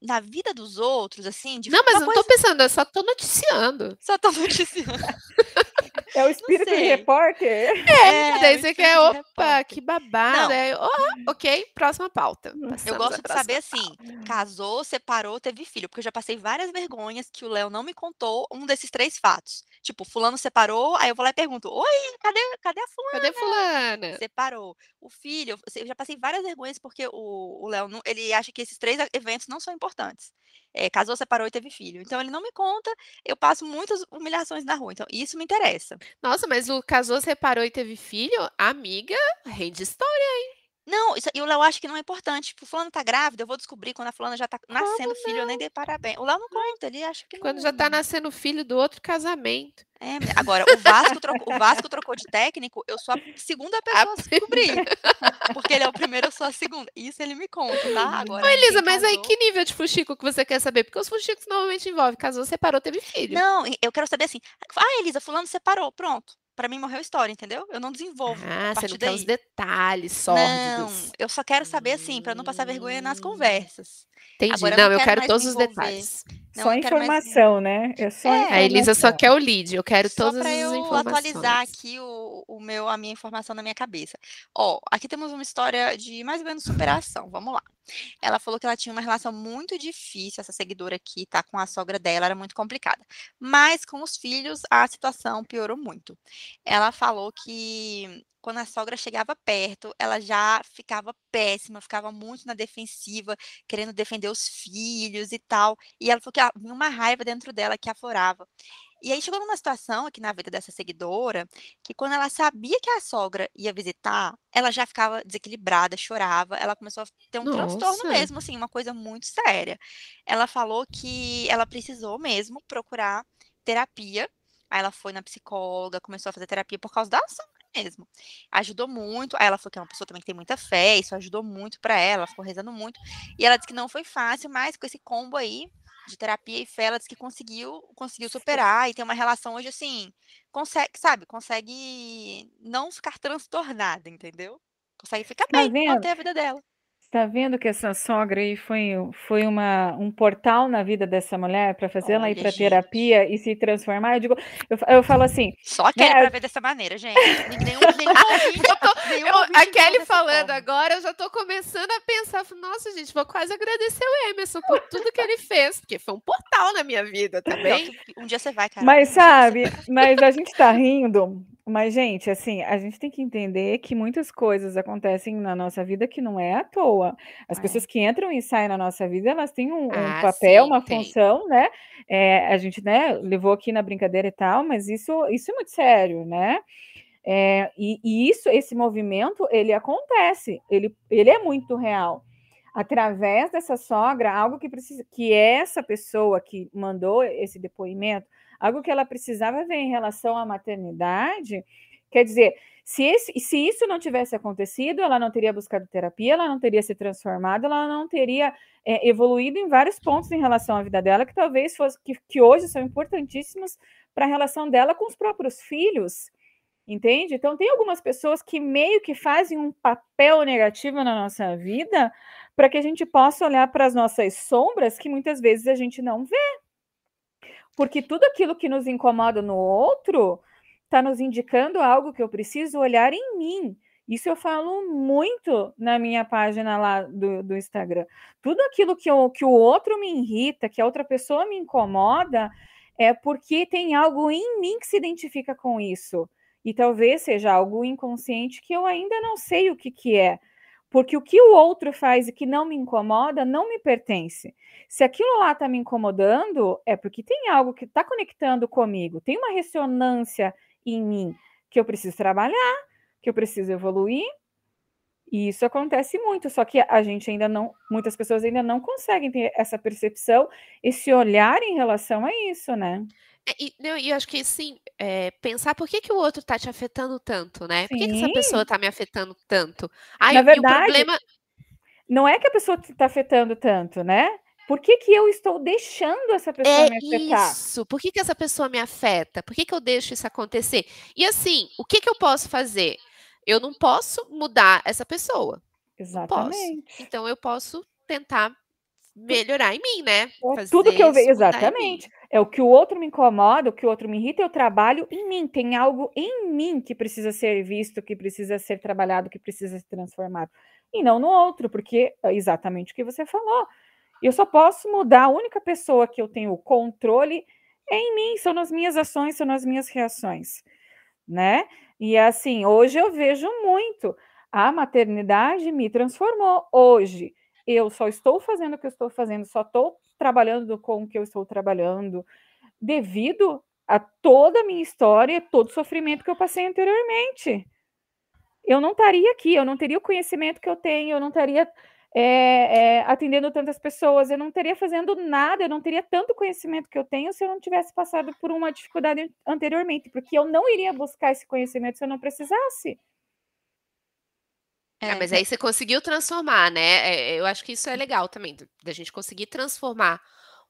na vida dos outros, assim, de Não, mas não coisa... tô pensando, eu só tô noticiando. Só tô noticiando. É o espírito de repórter. É, é daí você quer, opa, que babado. É, oh, ok, próxima pauta. Passamos eu gosto de saber assim, casou, separou, teve filho, porque eu já passei várias vergonhas que o Léo não me contou um desses três fatos. Tipo, fulano separou, aí eu vou lá e pergunto, oi, cadê, cadê a fulana? Cadê fulana? Separou. O filho, eu já passei várias vergonhas porque o Léo, ele acha que esses três eventos não são importantes é, casou, separou e teve filho. Então ele não me conta, eu passo muitas humilhações na rua. Então isso me interessa. Nossa, mas o casou, separou e teve filho, amiga, rende história, hein? Não, isso, e o Léo acha que não é importante. Tipo, fulano tá grávida, eu vou descobrir quando a fulana já tá nascendo filho, eu nem dei parabéns. O Léo não conta, ele acha que Quando não... já tá nascendo filho do outro casamento. É, agora, o Vasco, trocou, o Vasco trocou de técnico, eu sou a segunda pessoa a descobrir. Porque ele é o primeiro, eu sou a segunda. Isso ele me conta, tá? Agora, Ô, Elisa, mas casou... aí que nível de fuxico que você quer saber? Porque os fuxicos normalmente envolvem casou, separou, teve filho. Não, eu quero saber assim. Ah, Elisa, fulano separou, pronto para mim morreu a história, entendeu? Eu não desenvolvo. Ah, você não daí. quer os detalhes sórdidos. Não, eu só quero saber assim, para não passar vergonha nas conversas. Entendi. Agora, não, eu, eu quero todos os detalhes. Não, só informação, mais... né? É só é, A Elisa só quer o lead, eu quero só todas as informações. Só para eu atualizar aqui o, o meu, a minha informação na minha cabeça. Ó, aqui temos uma história de mais ou menos superação, vamos lá. Ela falou que ela tinha uma relação muito difícil, essa seguidora aqui, tá? Com a sogra dela, era muito complicada. Mas com os filhos, a situação piorou muito. Ela falou que quando a sogra chegava perto, ela já ficava péssima, ficava muito na defensiva, querendo defender os filhos e tal. E ela falou que vinha uma raiva dentro dela que aflorava. E aí chegou numa situação aqui na vida dessa seguidora, que quando ela sabia que a sogra ia visitar, ela já ficava desequilibrada, chorava, ela começou a ter um Nossa. transtorno mesmo, assim, uma coisa muito séria. Ela falou que ela precisou mesmo procurar terapia. Aí ela foi na psicóloga, começou a fazer terapia por causa da sogra mesmo. Ajudou muito. Aí ela falou que é uma pessoa também que tem muita fé, isso ajudou muito para ela, ela ficou rezando muito. E ela disse que não foi fácil, mas com esse combo aí, de terapia e fé, ela disse que conseguiu, conseguiu superar e tem uma relação hoje assim, consegue, sabe, consegue não ficar transtornada, entendeu? Consegue ficar tá bem, manter a vida dela. Tá vendo que essa sogra aí foi, foi uma, um portal na vida dessa mulher para fazer ela ir para terapia e se transformar? Eu digo, eu, eu falo assim. Só que né, para ver dessa maneira, gente. Nenhum, eu nenhum eu, a Kelly falando forma. agora, eu já tô começando a pensar, nossa, gente, vou quase agradecer o Emerson por tudo que ele fez, porque foi um portal na minha vida também. Um dia você vai, cara. Mas sabe, mas a gente tá rindo, mas, gente, assim, a gente tem que entender que muitas coisas acontecem na nossa vida que não é à toa. As é. pessoas que entram e saem na nossa vida, elas têm um, ah, um papel, sim, uma tem. função, né? É, a gente, né, levou aqui na brincadeira e tal, mas isso, isso é muito sério, né? É, e, e, isso, esse movimento, ele acontece, ele, ele é muito real. Através dessa sogra, algo que precisa, que essa pessoa que mandou esse depoimento, algo que ela precisava ver em relação à maternidade. Quer dizer, se, esse, se isso não tivesse acontecido, ela não teria buscado terapia, ela não teria se transformado, ela não teria é, evoluído em vários pontos em relação à vida dela, que talvez fosse que, que hoje são importantíssimos para a relação dela com os próprios filhos. Entende? Então, tem algumas pessoas que meio que fazem um papel negativo na nossa vida para que a gente possa olhar para as nossas sombras que muitas vezes a gente não vê. Porque tudo aquilo que nos incomoda no outro está nos indicando algo que eu preciso olhar em mim. Isso eu falo muito na minha página lá do, do Instagram. Tudo aquilo que, eu, que o outro me irrita, que a outra pessoa me incomoda, é porque tem algo em mim que se identifica com isso. E talvez seja algo inconsciente que eu ainda não sei o que, que é. Porque o que o outro faz e que não me incomoda não me pertence. Se aquilo lá está me incomodando, é porque tem algo que está conectando comigo, tem uma ressonância em mim que eu preciso trabalhar, que eu preciso evoluir. E isso acontece muito, só que a gente ainda não, muitas pessoas ainda não conseguem ter essa percepção, esse olhar em relação a isso, né? É, e, eu, eu acho que, sim, é, pensar por que, que o outro está te afetando tanto, né? Por que, que essa pessoa está me afetando tanto? Ai, Na verdade, problema... não é que a pessoa está afetando tanto, né? Por que, que eu estou deixando essa pessoa é me afetar? Isso, por que, que essa pessoa me afeta? Por que, que eu deixo isso acontecer? E assim, o que, que eu posso fazer? Eu não posso mudar essa pessoa. Exatamente. Então eu posso tentar melhorar em mim, né? É tudo que eu vejo, exatamente. É o que o outro me incomoda, o que o outro me irrita, eu trabalho em mim. Tem algo em mim que precisa ser visto, que precisa ser trabalhado, que precisa ser transformado. E não no outro, porque é exatamente o que você falou. Eu só posso mudar, a única pessoa que eu tenho controle é em mim, são nas minhas ações, são nas minhas reações, né? E assim, hoje eu vejo muito. A maternidade me transformou. Hoje, eu só estou fazendo o que eu estou fazendo, só estou trabalhando com o que eu estou trabalhando, devido a toda a minha história, todo o sofrimento que eu passei anteriormente. eu não estaria aqui, eu não teria o conhecimento que eu tenho, eu não estaria é, é, atendendo tantas pessoas, eu não teria fazendo nada, eu não teria tanto conhecimento que eu tenho se eu não tivesse passado por uma dificuldade anteriormente, porque eu não iria buscar esse conhecimento se eu não precisasse. É, mas aí você conseguiu transformar, né? Eu acho que isso é legal também, da gente conseguir transformar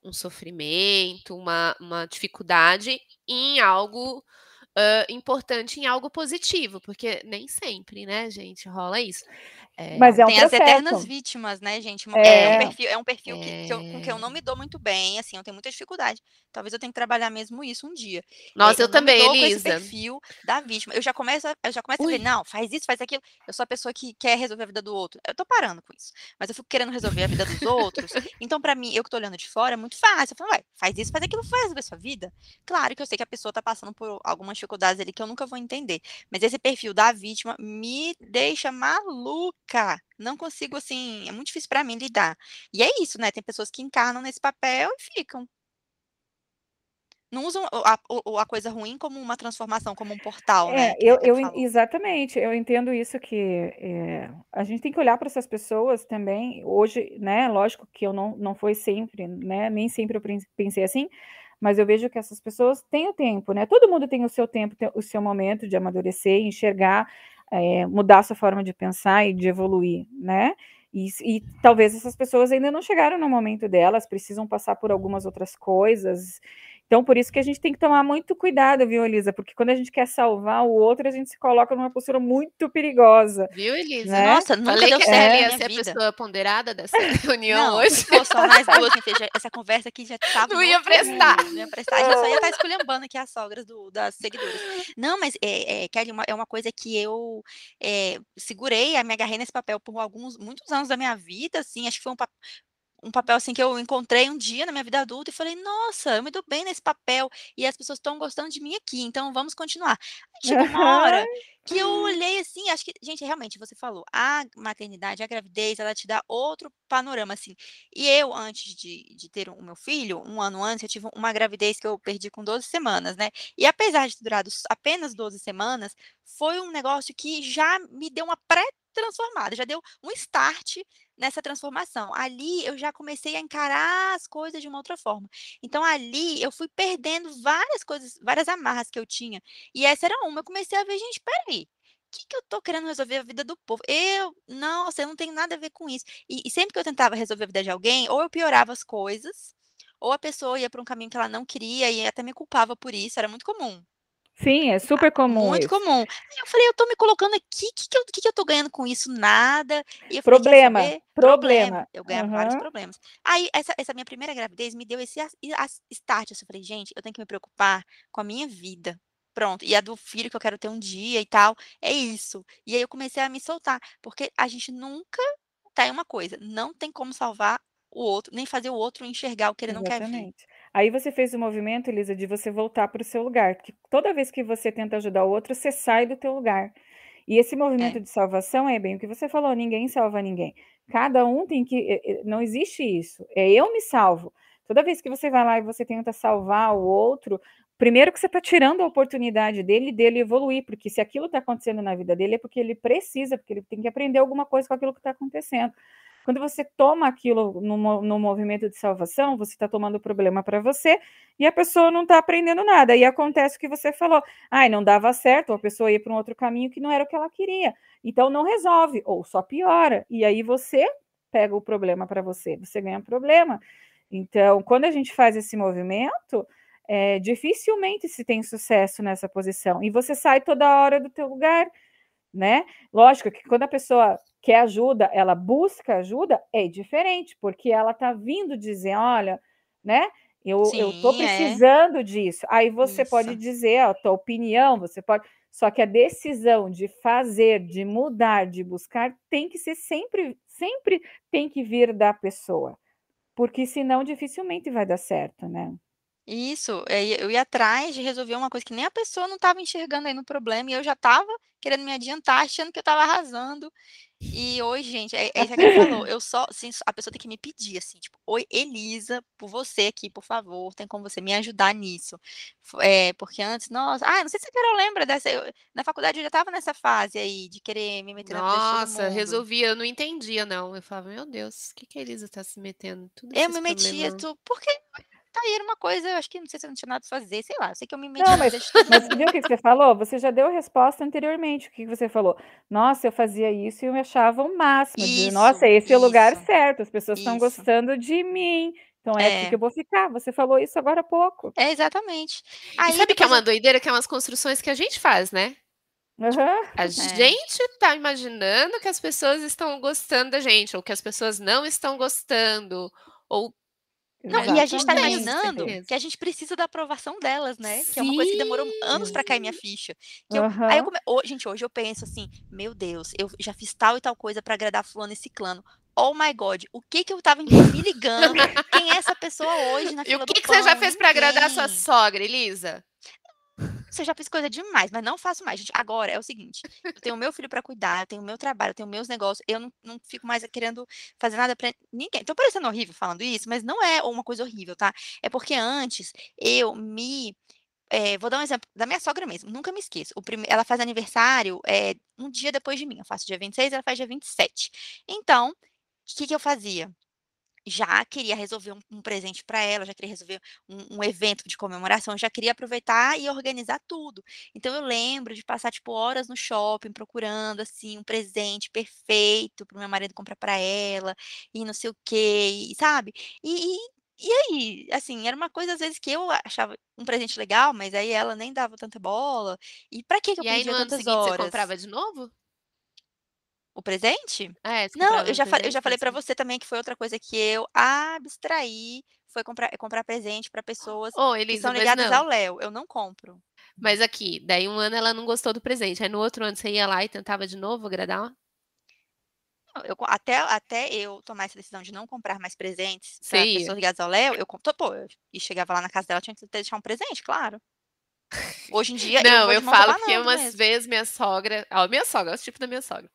um sofrimento, uma, uma dificuldade em algo uh, importante, em algo positivo, porque nem sempre, né, gente, rola isso. É, Mas é um tem processo. as eternas vítimas, né, gente? É, é um perfil, é um perfil que, que eu, com que eu não me dou muito bem, assim, eu tenho muita dificuldade. Talvez eu tenha que trabalhar mesmo isso um dia. Nossa, eu, eu também, me dou Elisa. Com esse perfil da vítima. Eu já começo, eu já começo a ver, não, faz isso, faz aquilo. Eu sou a pessoa que quer resolver a vida do outro. Eu tô parando com isso. Mas eu fico querendo resolver a vida dos outros. Então, para mim, eu que tô olhando de fora, é muito fácil. Eu falo, ué, faz isso, faz aquilo, faz resolver a sua vida. Claro que eu sei que a pessoa tá passando por algumas dificuldades ali que eu nunca vou entender. Mas esse perfil da vítima me deixa maluca. Não consigo, assim, é muito difícil para mim lidar. E é isso, né? Tem pessoas que encarnam nesse papel e ficam. Não usam a, a, coisa ruim como uma transformação, como um portal, é, né? Eu, eu exatamente, eu entendo isso que é, a gente tem que olhar para essas pessoas também. Hoje, né? Lógico que eu não, não foi sempre, né? Nem sempre eu pensei assim, mas eu vejo que essas pessoas têm o tempo, né? Todo mundo tem o seu tempo, o seu momento de amadurecer, enxergar é, mudar sua forma de pensar e de evoluir, né? E, e, talvez essas pessoas ainda não chegaram no momento delas, precisam passar por algumas outras coisas, então, por isso que a gente tem que tomar muito cuidado, viu, Elisa? Porque quando a gente quer salvar o outro, a gente se coloca numa postura muito perigosa. Viu, Elisa? Né? Nossa, nunca Falei deu que certo. ia ser a pessoa ponderada dessa reunião não, hoje. Se só nós duas, essa conversa aqui já estava. Não ia prestar. Não ia prestar. Já só ia estar esculhambando aqui as sogras do, das seguidoras. Não, mas, é, é, Kelly, uma, é uma coisa que eu é, segurei, me agarrei nesse papel por alguns, muitos anos da minha vida, assim, acho que foi um, um papel assim que eu encontrei um dia na minha vida adulta e falei, nossa, eu me dou bem nesse papel e as pessoas estão gostando de mim aqui, então vamos continuar. Aí chegou uma hora que eu olhei assim, acho que, gente, realmente, você falou, a maternidade, a gravidez, ela te dá outro panorama, assim. E eu, antes de, de ter o meu filho, um ano antes, eu tive uma gravidez que eu perdi com 12 semanas, né? E apesar de ter durado apenas 12 semanas, foi um negócio que já me deu uma pré transformada, já deu um start nessa transformação. Ali eu já comecei a encarar as coisas de uma outra forma. Então ali eu fui perdendo várias coisas, várias amarras que eu tinha. E essa era uma. Eu comecei a ver, gente, peraí. O que, que eu tô querendo resolver a vida do povo? Eu, nossa, eu não tenho nada a ver com isso. E, e sempre que eu tentava resolver a vida de alguém, ou eu piorava as coisas, ou a pessoa ia para um caminho que ela não queria e até me culpava por isso. Era muito comum. Sim, é super comum. Muito isso. comum. Aí eu falei, eu tô me colocando aqui, o que, que, eu, que, que eu tô ganhando com isso? Nada. Eu falei, problema, problema. Eu ganhava uhum. vários problemas. Aí, essa, essa minha primeira gravidez me deu esse start. Eu falei, gente, eu tenho que me preocupar com a minha vida. Pronto. E a do filho que eu quero ter um dia e tal. É isso. E aí eu comecei a me soltar. Porque a gente nunca. Tá, é uma coisa, não tem como salvar o outro, nem fazer o outro enxergar o que ele Exatamente. não quer ver. Aí você fez o movimento, Elisa, de você voltar para o seu lugar. Porque toda vez que você tenta ajudar o outro, você sai do teu lugar. E esse movimento é. de salvação é bem o que você falou, ninguém salva ninguém. Cada um tem que. Eh, eh, não existe isso. É eu me salvo. Toda vez que você vai lá e você tenta salvar o outro, primeiro que você está tirando a oportunidade dele dele evoluir, porque se aquilo está acontecendo na vida dele é porque ele precisa, porque ele tem que aprender alguma coisa com aquilo que está acontecendo. Quando você toma aquilo no, no movimento de salvação, você está tomando o problema para você e a pessoa não está aprendendo nada. E acontece o que você falou. Ai, não dava certo, a pessoa ia para um outro caminho que não era o que ela queria. Então não resolve, ou só piora. E aí você pega o problema para você, você ganha problema. Então, quando a gente faz esse movimento, é, dificilmente se tem sucesso nessa posição. E você sai toda hora do teu lugar, né? Lógico que quando a pessoa quer ajuda, ela busca ajuda, é diferente, porque ela está vindo dizer, olha, né? Eu, tô é. precisando é. disso. Aí você Isso. pode dizer a tua opinião, você pode. Só que a decisão de fazer, de mudar, de buscar, tem que ser sempre, sempre tem que vir da pessoa. Porque senão dificilmente vai dar certo, né? Isso, é, eu ia atrás de resolver uma coisa que nem a pessoa não estava enxergando aí no problema, e eu já estava querendo me adiantar, achando que eu estava arrasando. E hoje, gente, é, é isso que ele falou. Eu só, assim, a pessoa tem que me pedir, assim, tipo, oi, Elisa, por você aqui, por favor, tem como você me ajudar nisso. É, porque antes, nossa, ah, não sei se a Carol lembra dessa. Eu, na faculdade eu já tava nessa fase aí de querer me meter nossa, na Nossa, resolvia, eu não entendia, não. Eu falava, meu Deus, o que, que a Elisa tá se metendo? Tudo eu me metia, tu, porque tá aí, era uma coisa, eu acho que não sei se eu não tinha nada pra fazer, sei lá, eu sei que eu me meti. Não, mas, mas viu o que você falou? Você já deu a resposta anteriormente. O que você falou? Nossa, eu fazia isso e eu me achava o máximo. Isso, de, Nossa, esse isso, é o lugar certo, as pessoas estão gostando de mim. Então é, é aqui que eu vou ficar. Você falou isso agora há pouco. É, exatamente. Aí, e sabe que é uma doideira, que é umas construções que a gente faz, né? Uhum. A é. gente tá imaginando que as pessoas estão gostando da gente, ou que as pessoas não estão gostando, ou não, e a gente está imaginando que a gente precisa da aprovação delas, né? Sim. Que é uma coisa que demorou anos para cair minha ficha. Eu, uhum. Aí eu come... oh, gente, hoje eu penso assim, meu Deus, eu já fiz tal e tal coisa para agradar fulano e ciclano. Oh my God, o que que eu tava me ligando? Quem é essa pessoa hoje na fila E o que, que você já fez para agradar a sua sogra, Elisa? Você já fez coisa demais, mas não faço mais, gente. Agora é o seguinte: eu tenho meu filho para cuidar, eu tenho meu trabalho, eu tenho meus negócios, eu não, não fico mais querendo fazer nada para ninguém. Tô parecendo horrível falando isso, mas não é uma coisa horrível, tá? É porque antes eu me é, vou dar um exemplo da minha sogra mesmo, nunca me esqueço. Prime... Ela faz aniversário é, um dia depois de mim. Eu faço dia 26, ela faz dia 27. Então, o que, que eu fazia? Já queria resolver um, um presente para ela, já queria resolver um, um, evento de comemoração, já queria aproveitar e organizar tudo. Então eu lembro de passar tipo horas no shopping procurando assim um presente perfeito para o meu marido comprar para ela e não sei o quê, e, sabe? E, e e aí, assim, era uma coisa às vezes que eu achava um presente legal, mas aí ela nem dava tanta bola. E para que, que eu e aí, no tantas ano seguinte, horas? Você comprava de novo? O presente? É, Não, eu já, falei, eu já falei para você também que foi outra coisa que eu abstraí, foi comprar, é comprar presente para pessoas oh, Elisa, que são ligadas ao Léo. Eu não compro. Mas aqui, daí um ano ela não gostou do presente. Aí no outro ano você ia lá e tentava de novo agradar? Eu, até, até eu tomar essa decisão de não comprar mais presentes para pessoas ligadas ao Léo, eu, pô, eu, e chegava lá na casa dela, tinha que deixar um presente, claro. Hoje em dia. Não, eu, eu falo que umas mesmo. vezes minha sogra. Ó, minha sogra, é o tipo da minha sogra.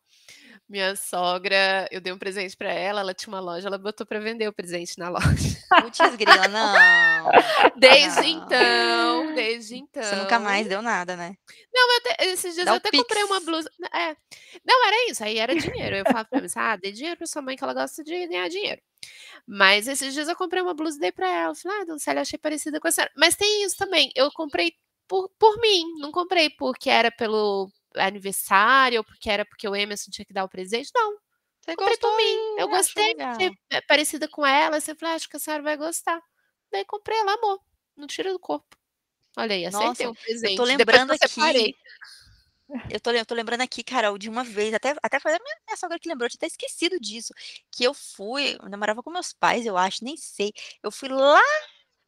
Minha sogra, eu dei um presente para ela, ela tinha uma loja, ela botou para vender o presente na loja. Putz, grila, não. Desde não. então, desde então. Você nunca mais deu nada, né? Não, até, esses dias Dá eu até pix. comprei uma blusa. É. Não, era isso, aí era dinheiro. Eu falava pra mim, ah, dê dinheiro pra sua mãe que ela gosta de ganhar dinheiro. Mas esses dias eu comprei uma blusa e dei pra ela. Eu falei, ah, Dona Célia, achei parecida com a senhora. Mas tem isso também, eu comprei por, por mim, não comprei porque era pelo aniversário, ou porque era porque o Emerson tinha que dar o presente. Não. Você comprei por mim. Eu gostei de ser é, parecida com ela. Você falou, ah, acho que a senhora vai gostar. Daí comprei ela, amor. Não tira do corpo. Olha aí, acertei Nossa, um presente. Eu tô lembrando aqui. Eu tô, eu tô, lembrando aqui, Carol, de uma vez, até, até a minha, minha sogra que lembrou, eu tinha até esquecido disso. Que eu fui, eu namorava com meus pais, eu acho, nem sei. Eu fui lá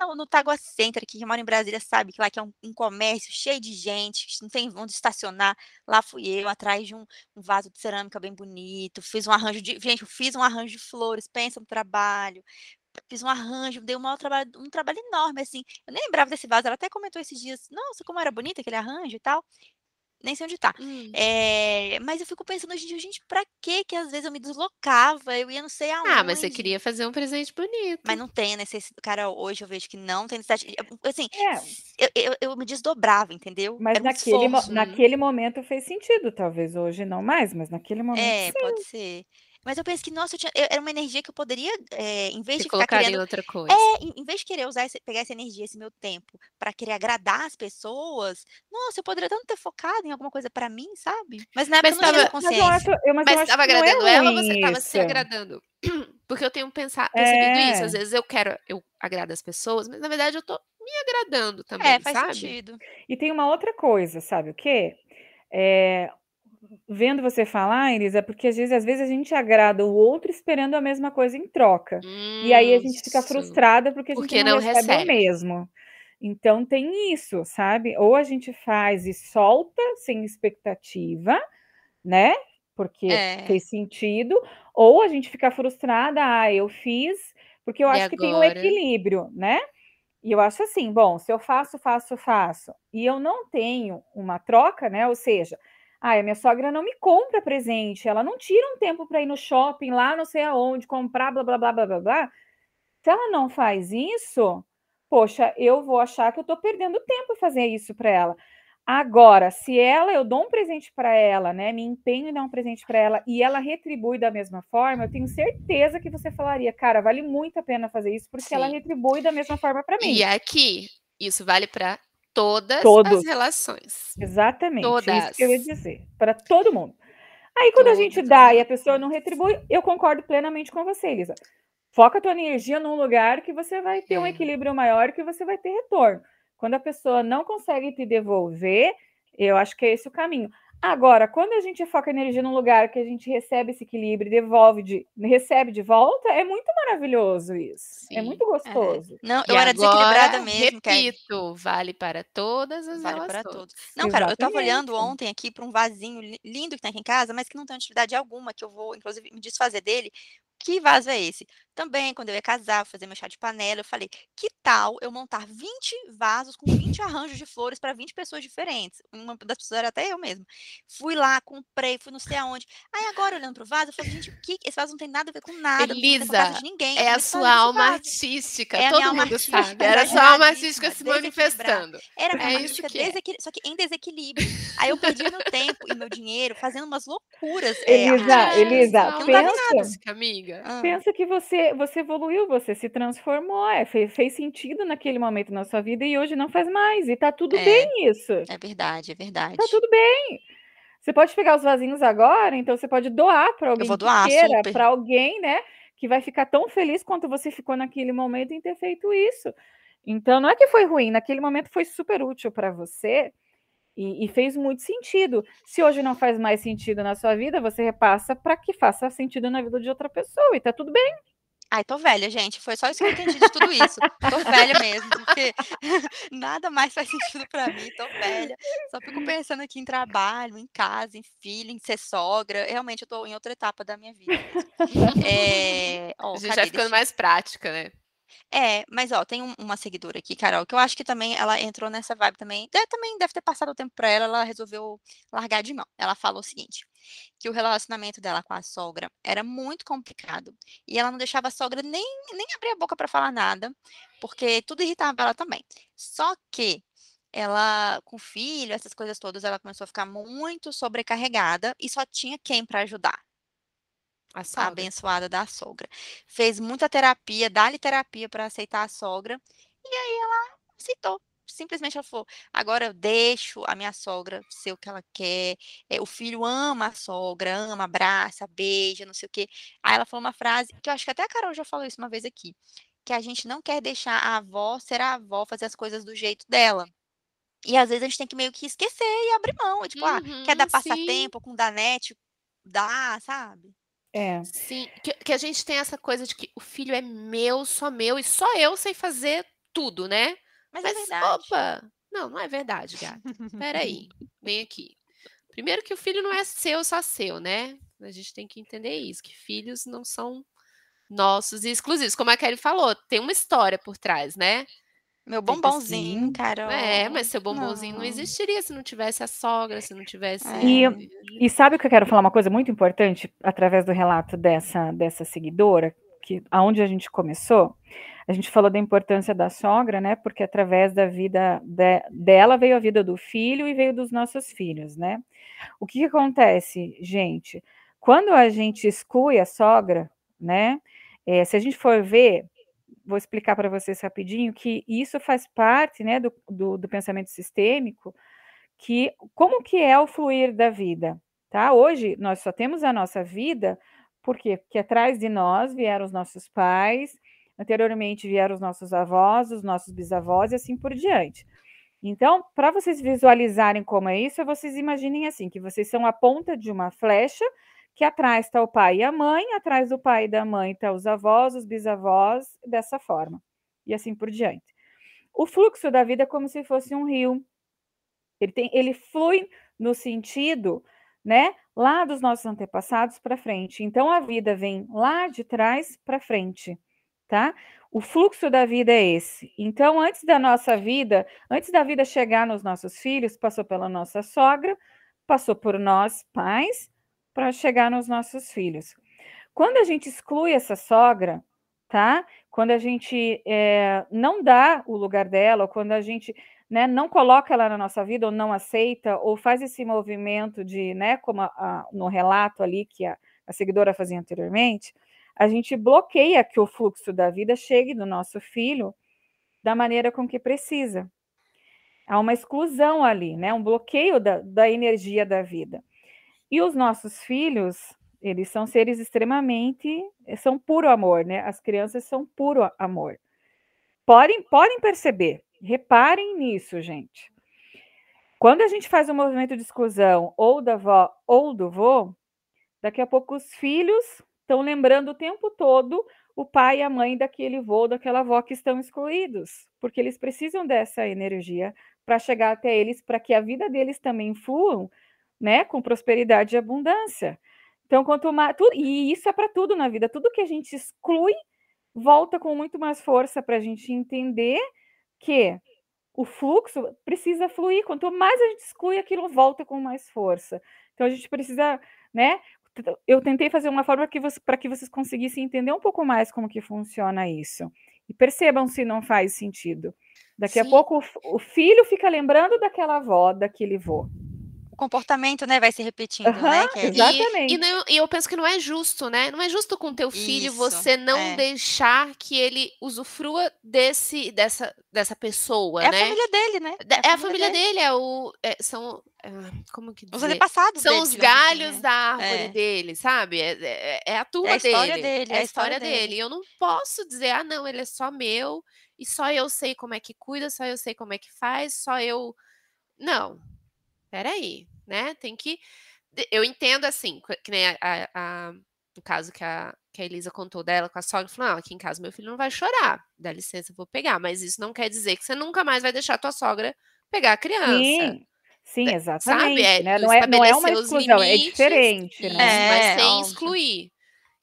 no, no Tagua Center, que mora em Brasília sabe que lá que é um, um, comércio cheio de gente, não tem onde estacionar. Lá fui eu, atrás de um, um, vaso de cerâmica bem bonito, fiz um arranjo de. Gente, eu fiz um arranjo de flores, pensa no trabalho. Fiz um arranjo, dei um, trabalho, um trabalho enorme, assim. Eu nem lembrava desse vaso, ela até comentou esses dias, nossa, como era bonito aquele arranjo e tal nem sei onde tá. Hum. É, mas eu fico pensando hoje em dia, gente, pra que que às vezes eu me deslocava, eu ia não sei aonde. Ah, mas você queria fazer um presente bonito. Mas não tem necessidade, cara, hoje eu vejo que não tem necessidade, assim, é. eu, eu, eu, me desdobrava, entendeu? Mas é naquele, mo naquele momento fez sentido, talvez hoje não mais, mas naquele momento É, sim. pode ser. Mas eu penso que, nossa, eu tinha, eu, era uma energia que eu poderia, é, em vez Você de ficar querendo. outra coisa. É, em, em, vez de querer usar esse, pegar essa energia, esse meu tempo, para querer agradar as pessoas, nossa, eu poderia tanto ter focado em alguma coisa para mim, sabe? Mas na época mas eu não tinha consciência. Mas, eu acho, eu, mas, mas estava é agradando é ela ou você estava se agradando? Porque eu tenho pensado, percebido é. isso. Às vezes eu quero, eu agrado as pessoas, mas na verdade eu tô me agradando também, É, faz sabe? sentido. E tem uma outra coisa, sabe o quê? É, vendo você falar, Iris, é porque às vezes, às vezes a gente agrada o outro esperando a mesma coisa em troca. Hum, e aí a gente fica frustrada porque a gente porque não, não recebe, recebe, o mesmo. Então tem isso, sabe? Ou a gente faz e solta sem expectativa, né? Porque é. fez sentido, ou a gente fica frustrada, ah, eu fiz, porque eu e acho agora? que tem um equilíbrio, né? E eu acho assim, bom, se eu faço, faço, faço, e eu não tenho uma troca, né? Ou seja, Ah, a minha sogra não me compra presente, ela não tira um tempo para ir no shopping lá, não sei aonde, comprar, blá, blá, blá, blá, blá, blá. Se ela não faz isso, poxa, eu vou achar que eu estou perdendo tempo em fazer isso para ela. Agora, se ela, eu dou um presente para ela, né? Me empenho em dar um presente para ela e ela retribui da mesma forma, eu tenho certeza que você falaria, cara, vale muito a pena fazer isso porque Sim. ela retribui da mesma forma para mim. E aqui, isso vale para todas Todos. as relações. Exatamente. Todas. Isso que eu ia dizer. Para todo mundo. Aí, quando a gente dá e a pessoa não retribui, eu concordo plenamente com você, Elisa. Foca a tua energia num lugar que você vai ter é. um equilíbrio maior, que você vai ter retorno. Quando a pessoa não consegue te devolver, eu acho que é esse o caminho. Agora, quando a gente foca a energia num lugar que a gente recebe esse equilíbrio e devolve de, recebe de volta, é muito maravilhoso isso. É Sim, é muito gostoso. É. Não, eu e era desequilibrada mesmo. Repito, vale para todas as Vale relações. para todos. Não, Exatamente. cara, eu estava olhando ontem aqui para um vasinho lindo que tem aqui em casa, mas que não tem utilidade alguma, que eu vou, inclusive, me desfazer dele, que vaso é esse? Também, quando eu ia casar, fazer meu chá de panela, eu falei, que tal eu montar 20 vasos com 20 arranjos de flores para 20 pessoas diferentes? Uma das pessoas era até eu mesmo. Fui lá, comprei, fui não sei aonde. Aí agora, olhando pro vaso, eu falei, gente, que esse vaso não tem nada a ver com nada, Elisa, de ninguém. É a sua alma artística, é todo mundo artística, sabe. Era a sua alma artística se manifestando. Era minha é alma artística, é. só que em desequilíbrio. Aí eu perdi meu tempo e meu dinheiro fazendo umas loucuras. Elisa, é, Elisa, pensa, nada, amiga. Pensa que você, você evoluiu, você se transformou, é, fez, fez, sentido naquele momento na sua vida e hoje não faz mais. E tá tudo é, bem isso. É verdade, é verdade. Tá tudo bem. Você pode pegar os vasinhos agora, então você pode doar para alguém Eu vou doar, que para alguém, né, que vai ficar tão feliz quanto você ficou naquele momento em ter feito isso. Então não é que foi ruim, naquele momento foi super útil para você. E, e, fez muito sentido. Se hoje não faz mais sentido na sua vida, você repassa para que faça sentido na vida de outra pessoa e tá tudo bem. Ai, tô velha, gente. Foi só isso que eu entendi de tudo isso. Tô velha mesmo, porque nada mais faz sentido para mim. Tô velha. Só fico pensando aqui em trabalho, em casa, em filho, em ser sogra. Realmente, eu tô em outra etapa da minha vida. É... Oh, a gente vai ficando mais prática, né? É, mas ó, tem um- uma seguidora aqui, Carol, que eu acho que também ela entrou nessa vibe também. Também deve ter passado o tempo pra ela, ela resolveu largar de mão. Ela falou o seguinte, que o relacionamento dela com a sogra era muito complicado e ela não deixava a sogra nem, nem abrir a boca para falar nada, porque tudo irritava ela também. Só que ela, com filho, essas coisas todas, ela começou a ficar muito sobrecarregada e só tinha quem para ajudar. A, a abençoada da sogra. Fez muita terapia, dá-lhe terapia para aceitar a sogra. E aí ela aceitou. Simplesmente ela falou: agora eu deixo a minha sogra ser o que ela quer. É, o filho ama a sogra, ama, abraça, beija, não sei o quê. Aí ela falou uma frase que eu acho que até a Carol já falou isso uma vez aqui: que a gente não quer deixar a avó ser a avó, fazer as coisas do jeito dela. E às vezes a gente tem que meio que esquecer e abrir mão. Tipo, uhum, ah, quer dar uhum, passatempo com danete? Dá, sabe? É. Sim, que, que a gente tem essa coisa de que o filho é meu, só meu, e só eu sei fazer tudo, né? Mas, é verdade. opa, não, não é verdade, gata. Peraí, vem aqui. Primeiro que o filho não é seu, só seu, né? A gente tem que entender isso, que filhos não são nossos e exclusivos. Como a Kelly falou, tem uma história por trás, né? Meu bombonzinho, assim. Carol. É, mas seu bombonzinho não. não. existiria se não tivesse a sogra, se não tivesse. É. E, e sabe o que eu quero falar? Uma coisa muito importante através do relato dessa, dessa seguidora, que aonde a gente começou, a gente falou da importância da sogra, né? Porque através da vida de, dela veio a vida do filho e veio dos nossos filhos, né? O que, que acontece, gente? Quando a gente exclui a sogra, né? É, se a gente for ver, vou explicar para vocês rapidinho que isso faz parte né, do, do, do, pensamento sistêmico, que como que é o fluir da vida, tá? Hoje nós só temos a nossa vida? Porque atrás de nós vieram os nossos pais, anteriormente vieram os nossos avós, os nossos bisavós e assim por diante. Então, para vocês visualizarem como é isso, vocês imaginem assim, que vocês são a ponta de uma flecha que atrás está o pai e a mãe, atrás do pai e da mãe está os avós, os bisavós, dessa forma, e assim por diante. O fluxo da vida é como se fosse um rio. Ele, tem, ele flui no sentido, né, lá dos nossos antepassados para frente. Então a vida vem lá de trás para frente, tá? O fluxo da vida é esse. Então, antes da nossa vida, antes da vida chegar nos nossos filhos, passou pela nossa sogra, passou por nós, pais, para chegar nos nossos filhos. Quando a gente exclui essa sogra, tá? Quando a gente é, não dá o lugar dela, ou quando a gente né, não coloca ela na nossa vida, ou não aceita, ou faz esse movimento de, né, como a, a, no relato ali que a, a seguidora fazia anteriormente, a gente bloqueia que o fluxo da vida chegue do nosso filho da maneira com que precisa. Há uma exclusão ali, né? Um bloqueio da, da energia da vida. E os nossos filhos, eles são seres extremamente, são puro amor, né? As crianças são puro amor. Podem, podem perceber, reparem nisso, gente. Quando a gente faz um movimento de exclusão, ou da avó ou do vô, daqui a pouco os filhos estão lembrando o tempo todo o pai e a mãe daquele vô, daquela avó que estão excluídos, porque eles precisam dessa energia para chegar até eles, para que a vida deles também flua, né, com prosperidade e abundância. Então, quanto mais. E isso é para tudo na vida. Tudo que a gente exclui volta com muito mais força para a gente entender que o fluxo precisa fluir. Quanto mais a gente exclui, aquilo volta com mais força. Então, a gente precisa, né? Eu tentei fazer uma forma para que vocês conseguissem entender um pouco mais como que funciona isso. E percebam se não faz sentido. Daqui Sim. a pouco o, o, filho fica lembrando daquela avó, daquele vô. Comportamento, né, vai se repetindo, uhum, né? É... Exatamente. E, e, não, e, eu penso que não é justo, né? Não é justo com teu filho Isso, você não é. deixar que ele usufrua desse, dessa, dessa pessoa, é né? É a família dele, né? É, a, é a família, dele. dele, é o. É, são. como que dizer? Os antepassados São os galhos assim, né? da árvore dele, sabe? É, a turma é a história dele. dele. É a história dele. dele. E eu não posso dizer, ah, não, ele é só meu e só eu sei como é que cuida, só eu sei como é que faz, só eu. Não, peraí, né? Tem que. Eu entendo assim, que nem a, a, no caso que a, que a Elisa contou dela com a sogra, falou: não, aqui em casa meu filho não vai chorar, dá licença, eu vou pegar. Mas isso não quer dizer que você nunca mais vai deixar a tua sogra pegar a criança. Sim. Sim, exatamente. Sabe? É, né? não, é, não é uma exclusão, é limites, é diferente, né? É, mas sem excluir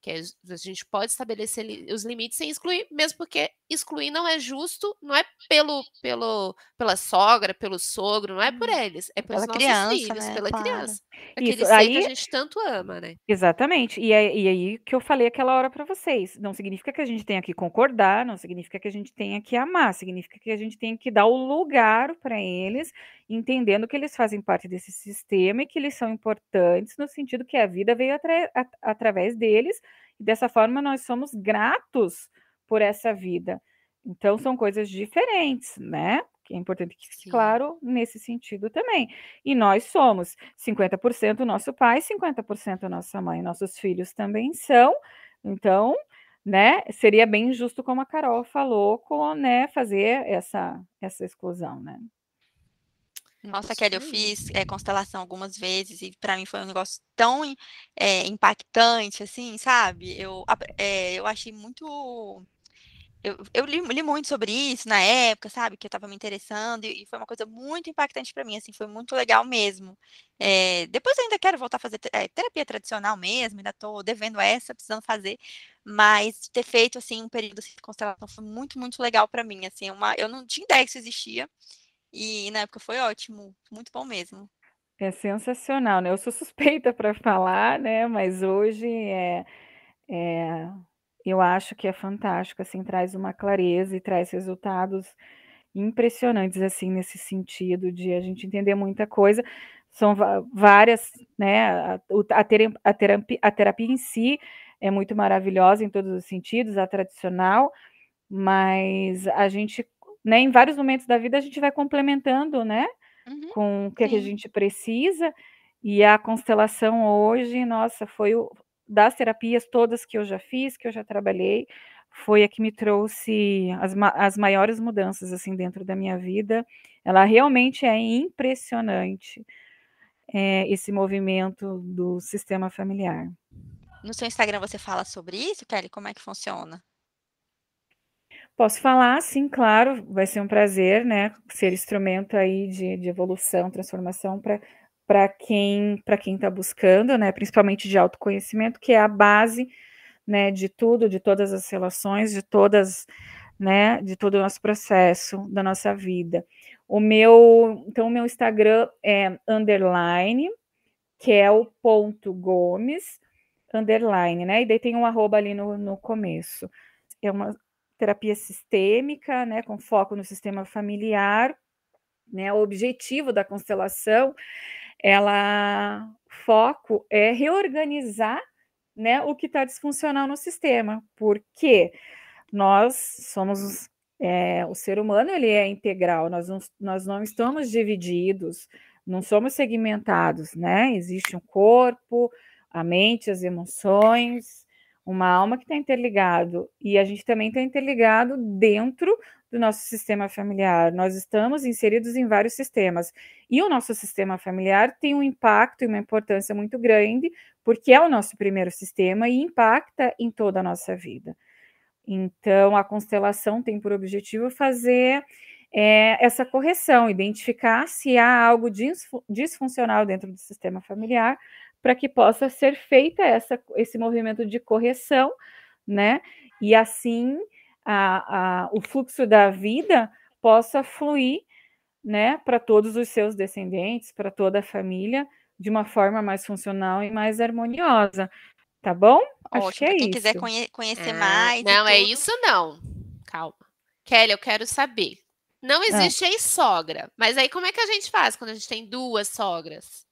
que a gente pode estabelecer os limites sem excluir, mesmo porque excluir não é justo, não é pelo, pelo pela sogra, pelo sogro, não é por uhum. eles, é pelos pela nossos criança, filhos, né? pela claro. criança. Aquele Isso, aí, que a gente tanto ama, né? Exatamente. E, é, e aí que eu falei aquela hora para vocês, não significa que a gente tenha que concordar, não significa que a gente tenha que amar, significa que a gente tenha que dar o lugar para eles, entendendo que eles fazem parte desse sistema e que eles são importantes no sentido que a vida veio atra através deles e dessa forma nós somos gratos por essa vida. Então são coisas diferentes, né? Que é importante que fique claro nesse sentido também. E nós somos 50% nosso pai, 50% nossa mãe. Nossos filhos também são. Então, né, seria bem justo como a Carol falou, com, né, fazer essa essa exclusão, né? Nossa, Kelly, eu fiz é, constelação algumas vezes e para mim foi um negócio tão é, impactante, assim, sabe? Eu, é, eu achei muito. Eu, eu li, li, muito sobre isso na época, sabe? Que eu estava me interessando e, e, foi uma coisa muito impactante para mim, assim, foi muito legal mesmo. depois eu ainda quero voltar a fazer terapia tradicional mesmo, ainda estou devendo essa, precisando fazer, mas ter feito, assim, um período assim, de constelação foi muito, muito legal para mim, assim, uma, eu não tinha ideia que isso existia. E na época foi ótimo, muito bom mesmo. É sensacional, né? Eu sou suspeita para falar, né? Mas hoje é, é, eu acho que é fantástico, assim, traz uma clareza e traz resultados impressionantes, assim, nesse sentido de a gente entender muita coisa. São várias, né? A, a, terapia, a, terapia, a terapia em si é muito maravilhosa em todos os sentidos, a tradicional, mas a gente né, em vários momentos da vida a gente vai complementando, né, uhum, com o que, que, a gente precisa. E a constelação hoje, nossa, foi o, das terapias todas que eu já fiz, que eu já trabalhei, foi a que me trouxe as, as maiores mudanças assim dentro da minha vida. Ela realmente é impressionante é, esse movimento do sistema familiar. No seu Instagram você fala sobre isso, Kelly? Como é que funciona? Posso falar, sim, claro, vai ser um prazer, né, ser instrumento aí de, de evolução, transformação para quem para quem está buscando, né, principalmente de autoconhecimento, que é a base, né, de tudo, de todas as relações, de todas, né, de todo o nosso processo da nossa vida. O meu, então o meu Instagram é underline kel.gomes, underline, né? E daí tem um arroba ali no, no começo. É uma terapia sistêmica, né, com foco no sistema familiar, né? O objetivo da constelação, ela foco é reorganizar, né, o que está disfuncional no sistema, porque nós somos é, o ser humano ele é integral, nós não, nós não estamos divididos, não somos segmentados, né? Existe um corpo, a mente, as emoções, uma alma que está interligado e a gente também está interligado dentro do nosso sistema familiar. Nós estamos inseridos em vários sistemas e o nosso sistema familiar tem um impacto e uma importância muito grande porque é o nosso primeiro sistema e impacta em toda a nossa vida. Então, a constelação tem por objetivo fazer é, essa correção, identificar se há algo disfuncional dentro do sistema familiar, para que possa ser feita essa, esse movimento de correção, né? E assim a, a, o fluxo da vida possa fluir, né, para todos os seus descendentes, para toda a família, de uma forma mais funcional e mais harmoniosa. Tá bom? Acho que é quem isso. quiser conhe conhecer ah, mais. Não, é isso não. Calma. Kelly, eu quero saber. Não ah. existe ah. ex-sogra. Mas aí como é que a gente faz quando a gente tem duas sogras?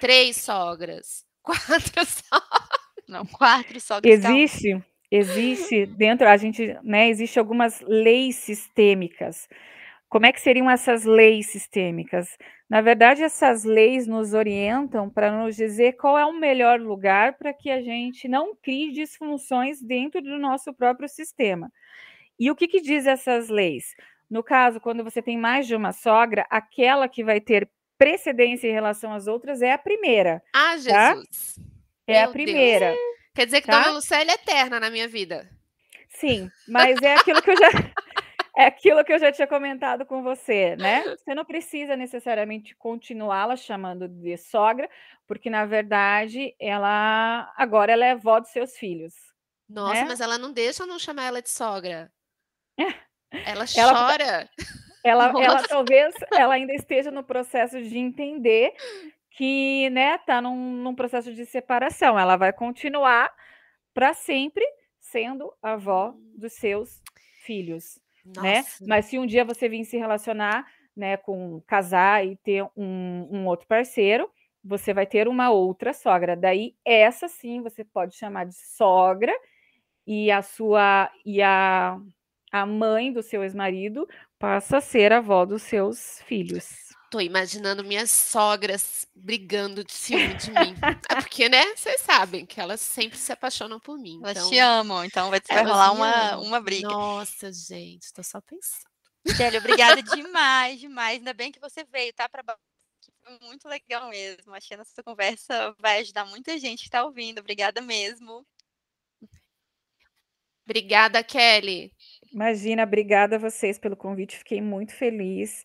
Três sogras? Quatro sogras? Não, quatro sogras. Existe, existe dentro, a gente, né, existe algumas leis sistêmicas. Como é que seriam essas leis sistêmicas? Na verdade, essas leis nos orientam para nos dizer qual é o melhor lugar para que a gente não crie disfunções dentro do nosso próprio sistema. E o que, que diz essas leis? No caso, quando você tem mais de uma sogra, aquela que vai ter precedência em relação às outras é a primeira. Ah, tá? Jesus! Tá? É Meu a primeira. Deus. Quer dizer que tá? Dona Lucélia é eterna na minha vida. Sim, mas é aquilo que eu já é aquilo que eu já tinha comentado com você, né? Você não precisa necessariamente continuá-la chamando de sogra, porque na verdade ela agora ela é avó dos seus filhos. Nossa, né? mas ela não deixa eu não chamar ela de sogra. É. Ela chora. Ela, ela, ela talvez ela ainda esteja no processo de entender que, né, tá num, num processo de separação. Ela vai continuar para sempre sendo avó hum. dos seus filhos né? Mas se um dia você vir se relacionar, né, com casar e ter um, um outro parceiro, você vai ter uma outra sogra. Daí essa sim você pode chamar de sogra e a sua e a, a mãe do seu ex-marido passa a ser a avó dos seus filhos. Tô imaginando minhas sogras brigando de ciúme de mim. É porque, né? Vocês sabem que elas sempre se apaixonam por mim. Elas então... te amam, então vai, vai rolar uma, uma briga. Nossa, gente, tô só pensando. Kelly, obrigada demais, demais. Ainda bem que você veio, tá? Pra... Foi muito legal mesmo. Achei que nossa conversa vai ajudar muita gente que tá ouvindo. Obrigada mesmo. Obrigada, Kelly. Imagina, obrigada a vocês pelo convite. Fiquei muito feliz.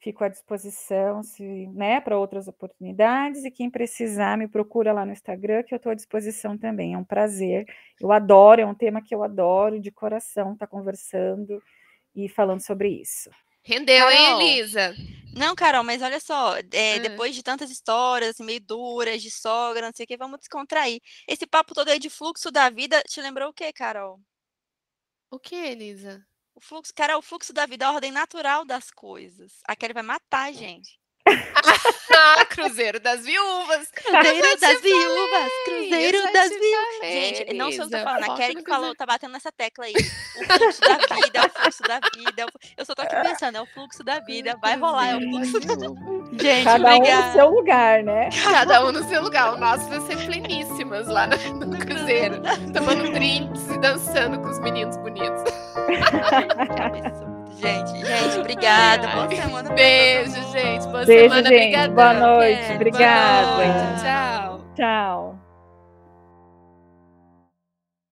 Fico à disposição se, né, para outras oportunidades e quem precisar me procura lá no Instagram que eu estou à disposição também. É um prazer. Eu adoro, é um tema que eu adoro de coração estar tá conversando e falando sobre isso. Rendeu, Carol, hein, Elisa? Não, Carol, mas olha só, é, hum. depois de tantas histórias assim, meio duras, de sogra, não sei o que, vamos descontrair. Esse papo todo aí de fluxo da vida, te lembrou o quê, Carol? O que, Elisa? O fluxo, cara, é o fluxo da vida, a ordem natural das coisas. A Kelly vai matar a gente. Ah, Cruzeiro das Viúvas. Cruzeiro das Viúvas. Cruzeiro das Viúvas. Gente, não sei o que eu tô falando. A Kelly que falou, tá batendo nessa tecla aí. O fluxo da vida, é o fluxo da vida. É eu só tô aqui pensando, é o fluxo da vida. Vai rolar, é o fluxo da vida. Gente, Cada obrigada. um no seu lugar, né? Cada um no seu lugar. O nosso vai ser pleníssimas lá no, no Cruzeiro. Tomando drinks e dançando com os meninos bonitos. Gente, gente, obrigada. Boa semana. Beijo, gente. Boa Beijo, semana. Gente. Boa noite. Obrigada. Boa noite. Tchau. Tchau.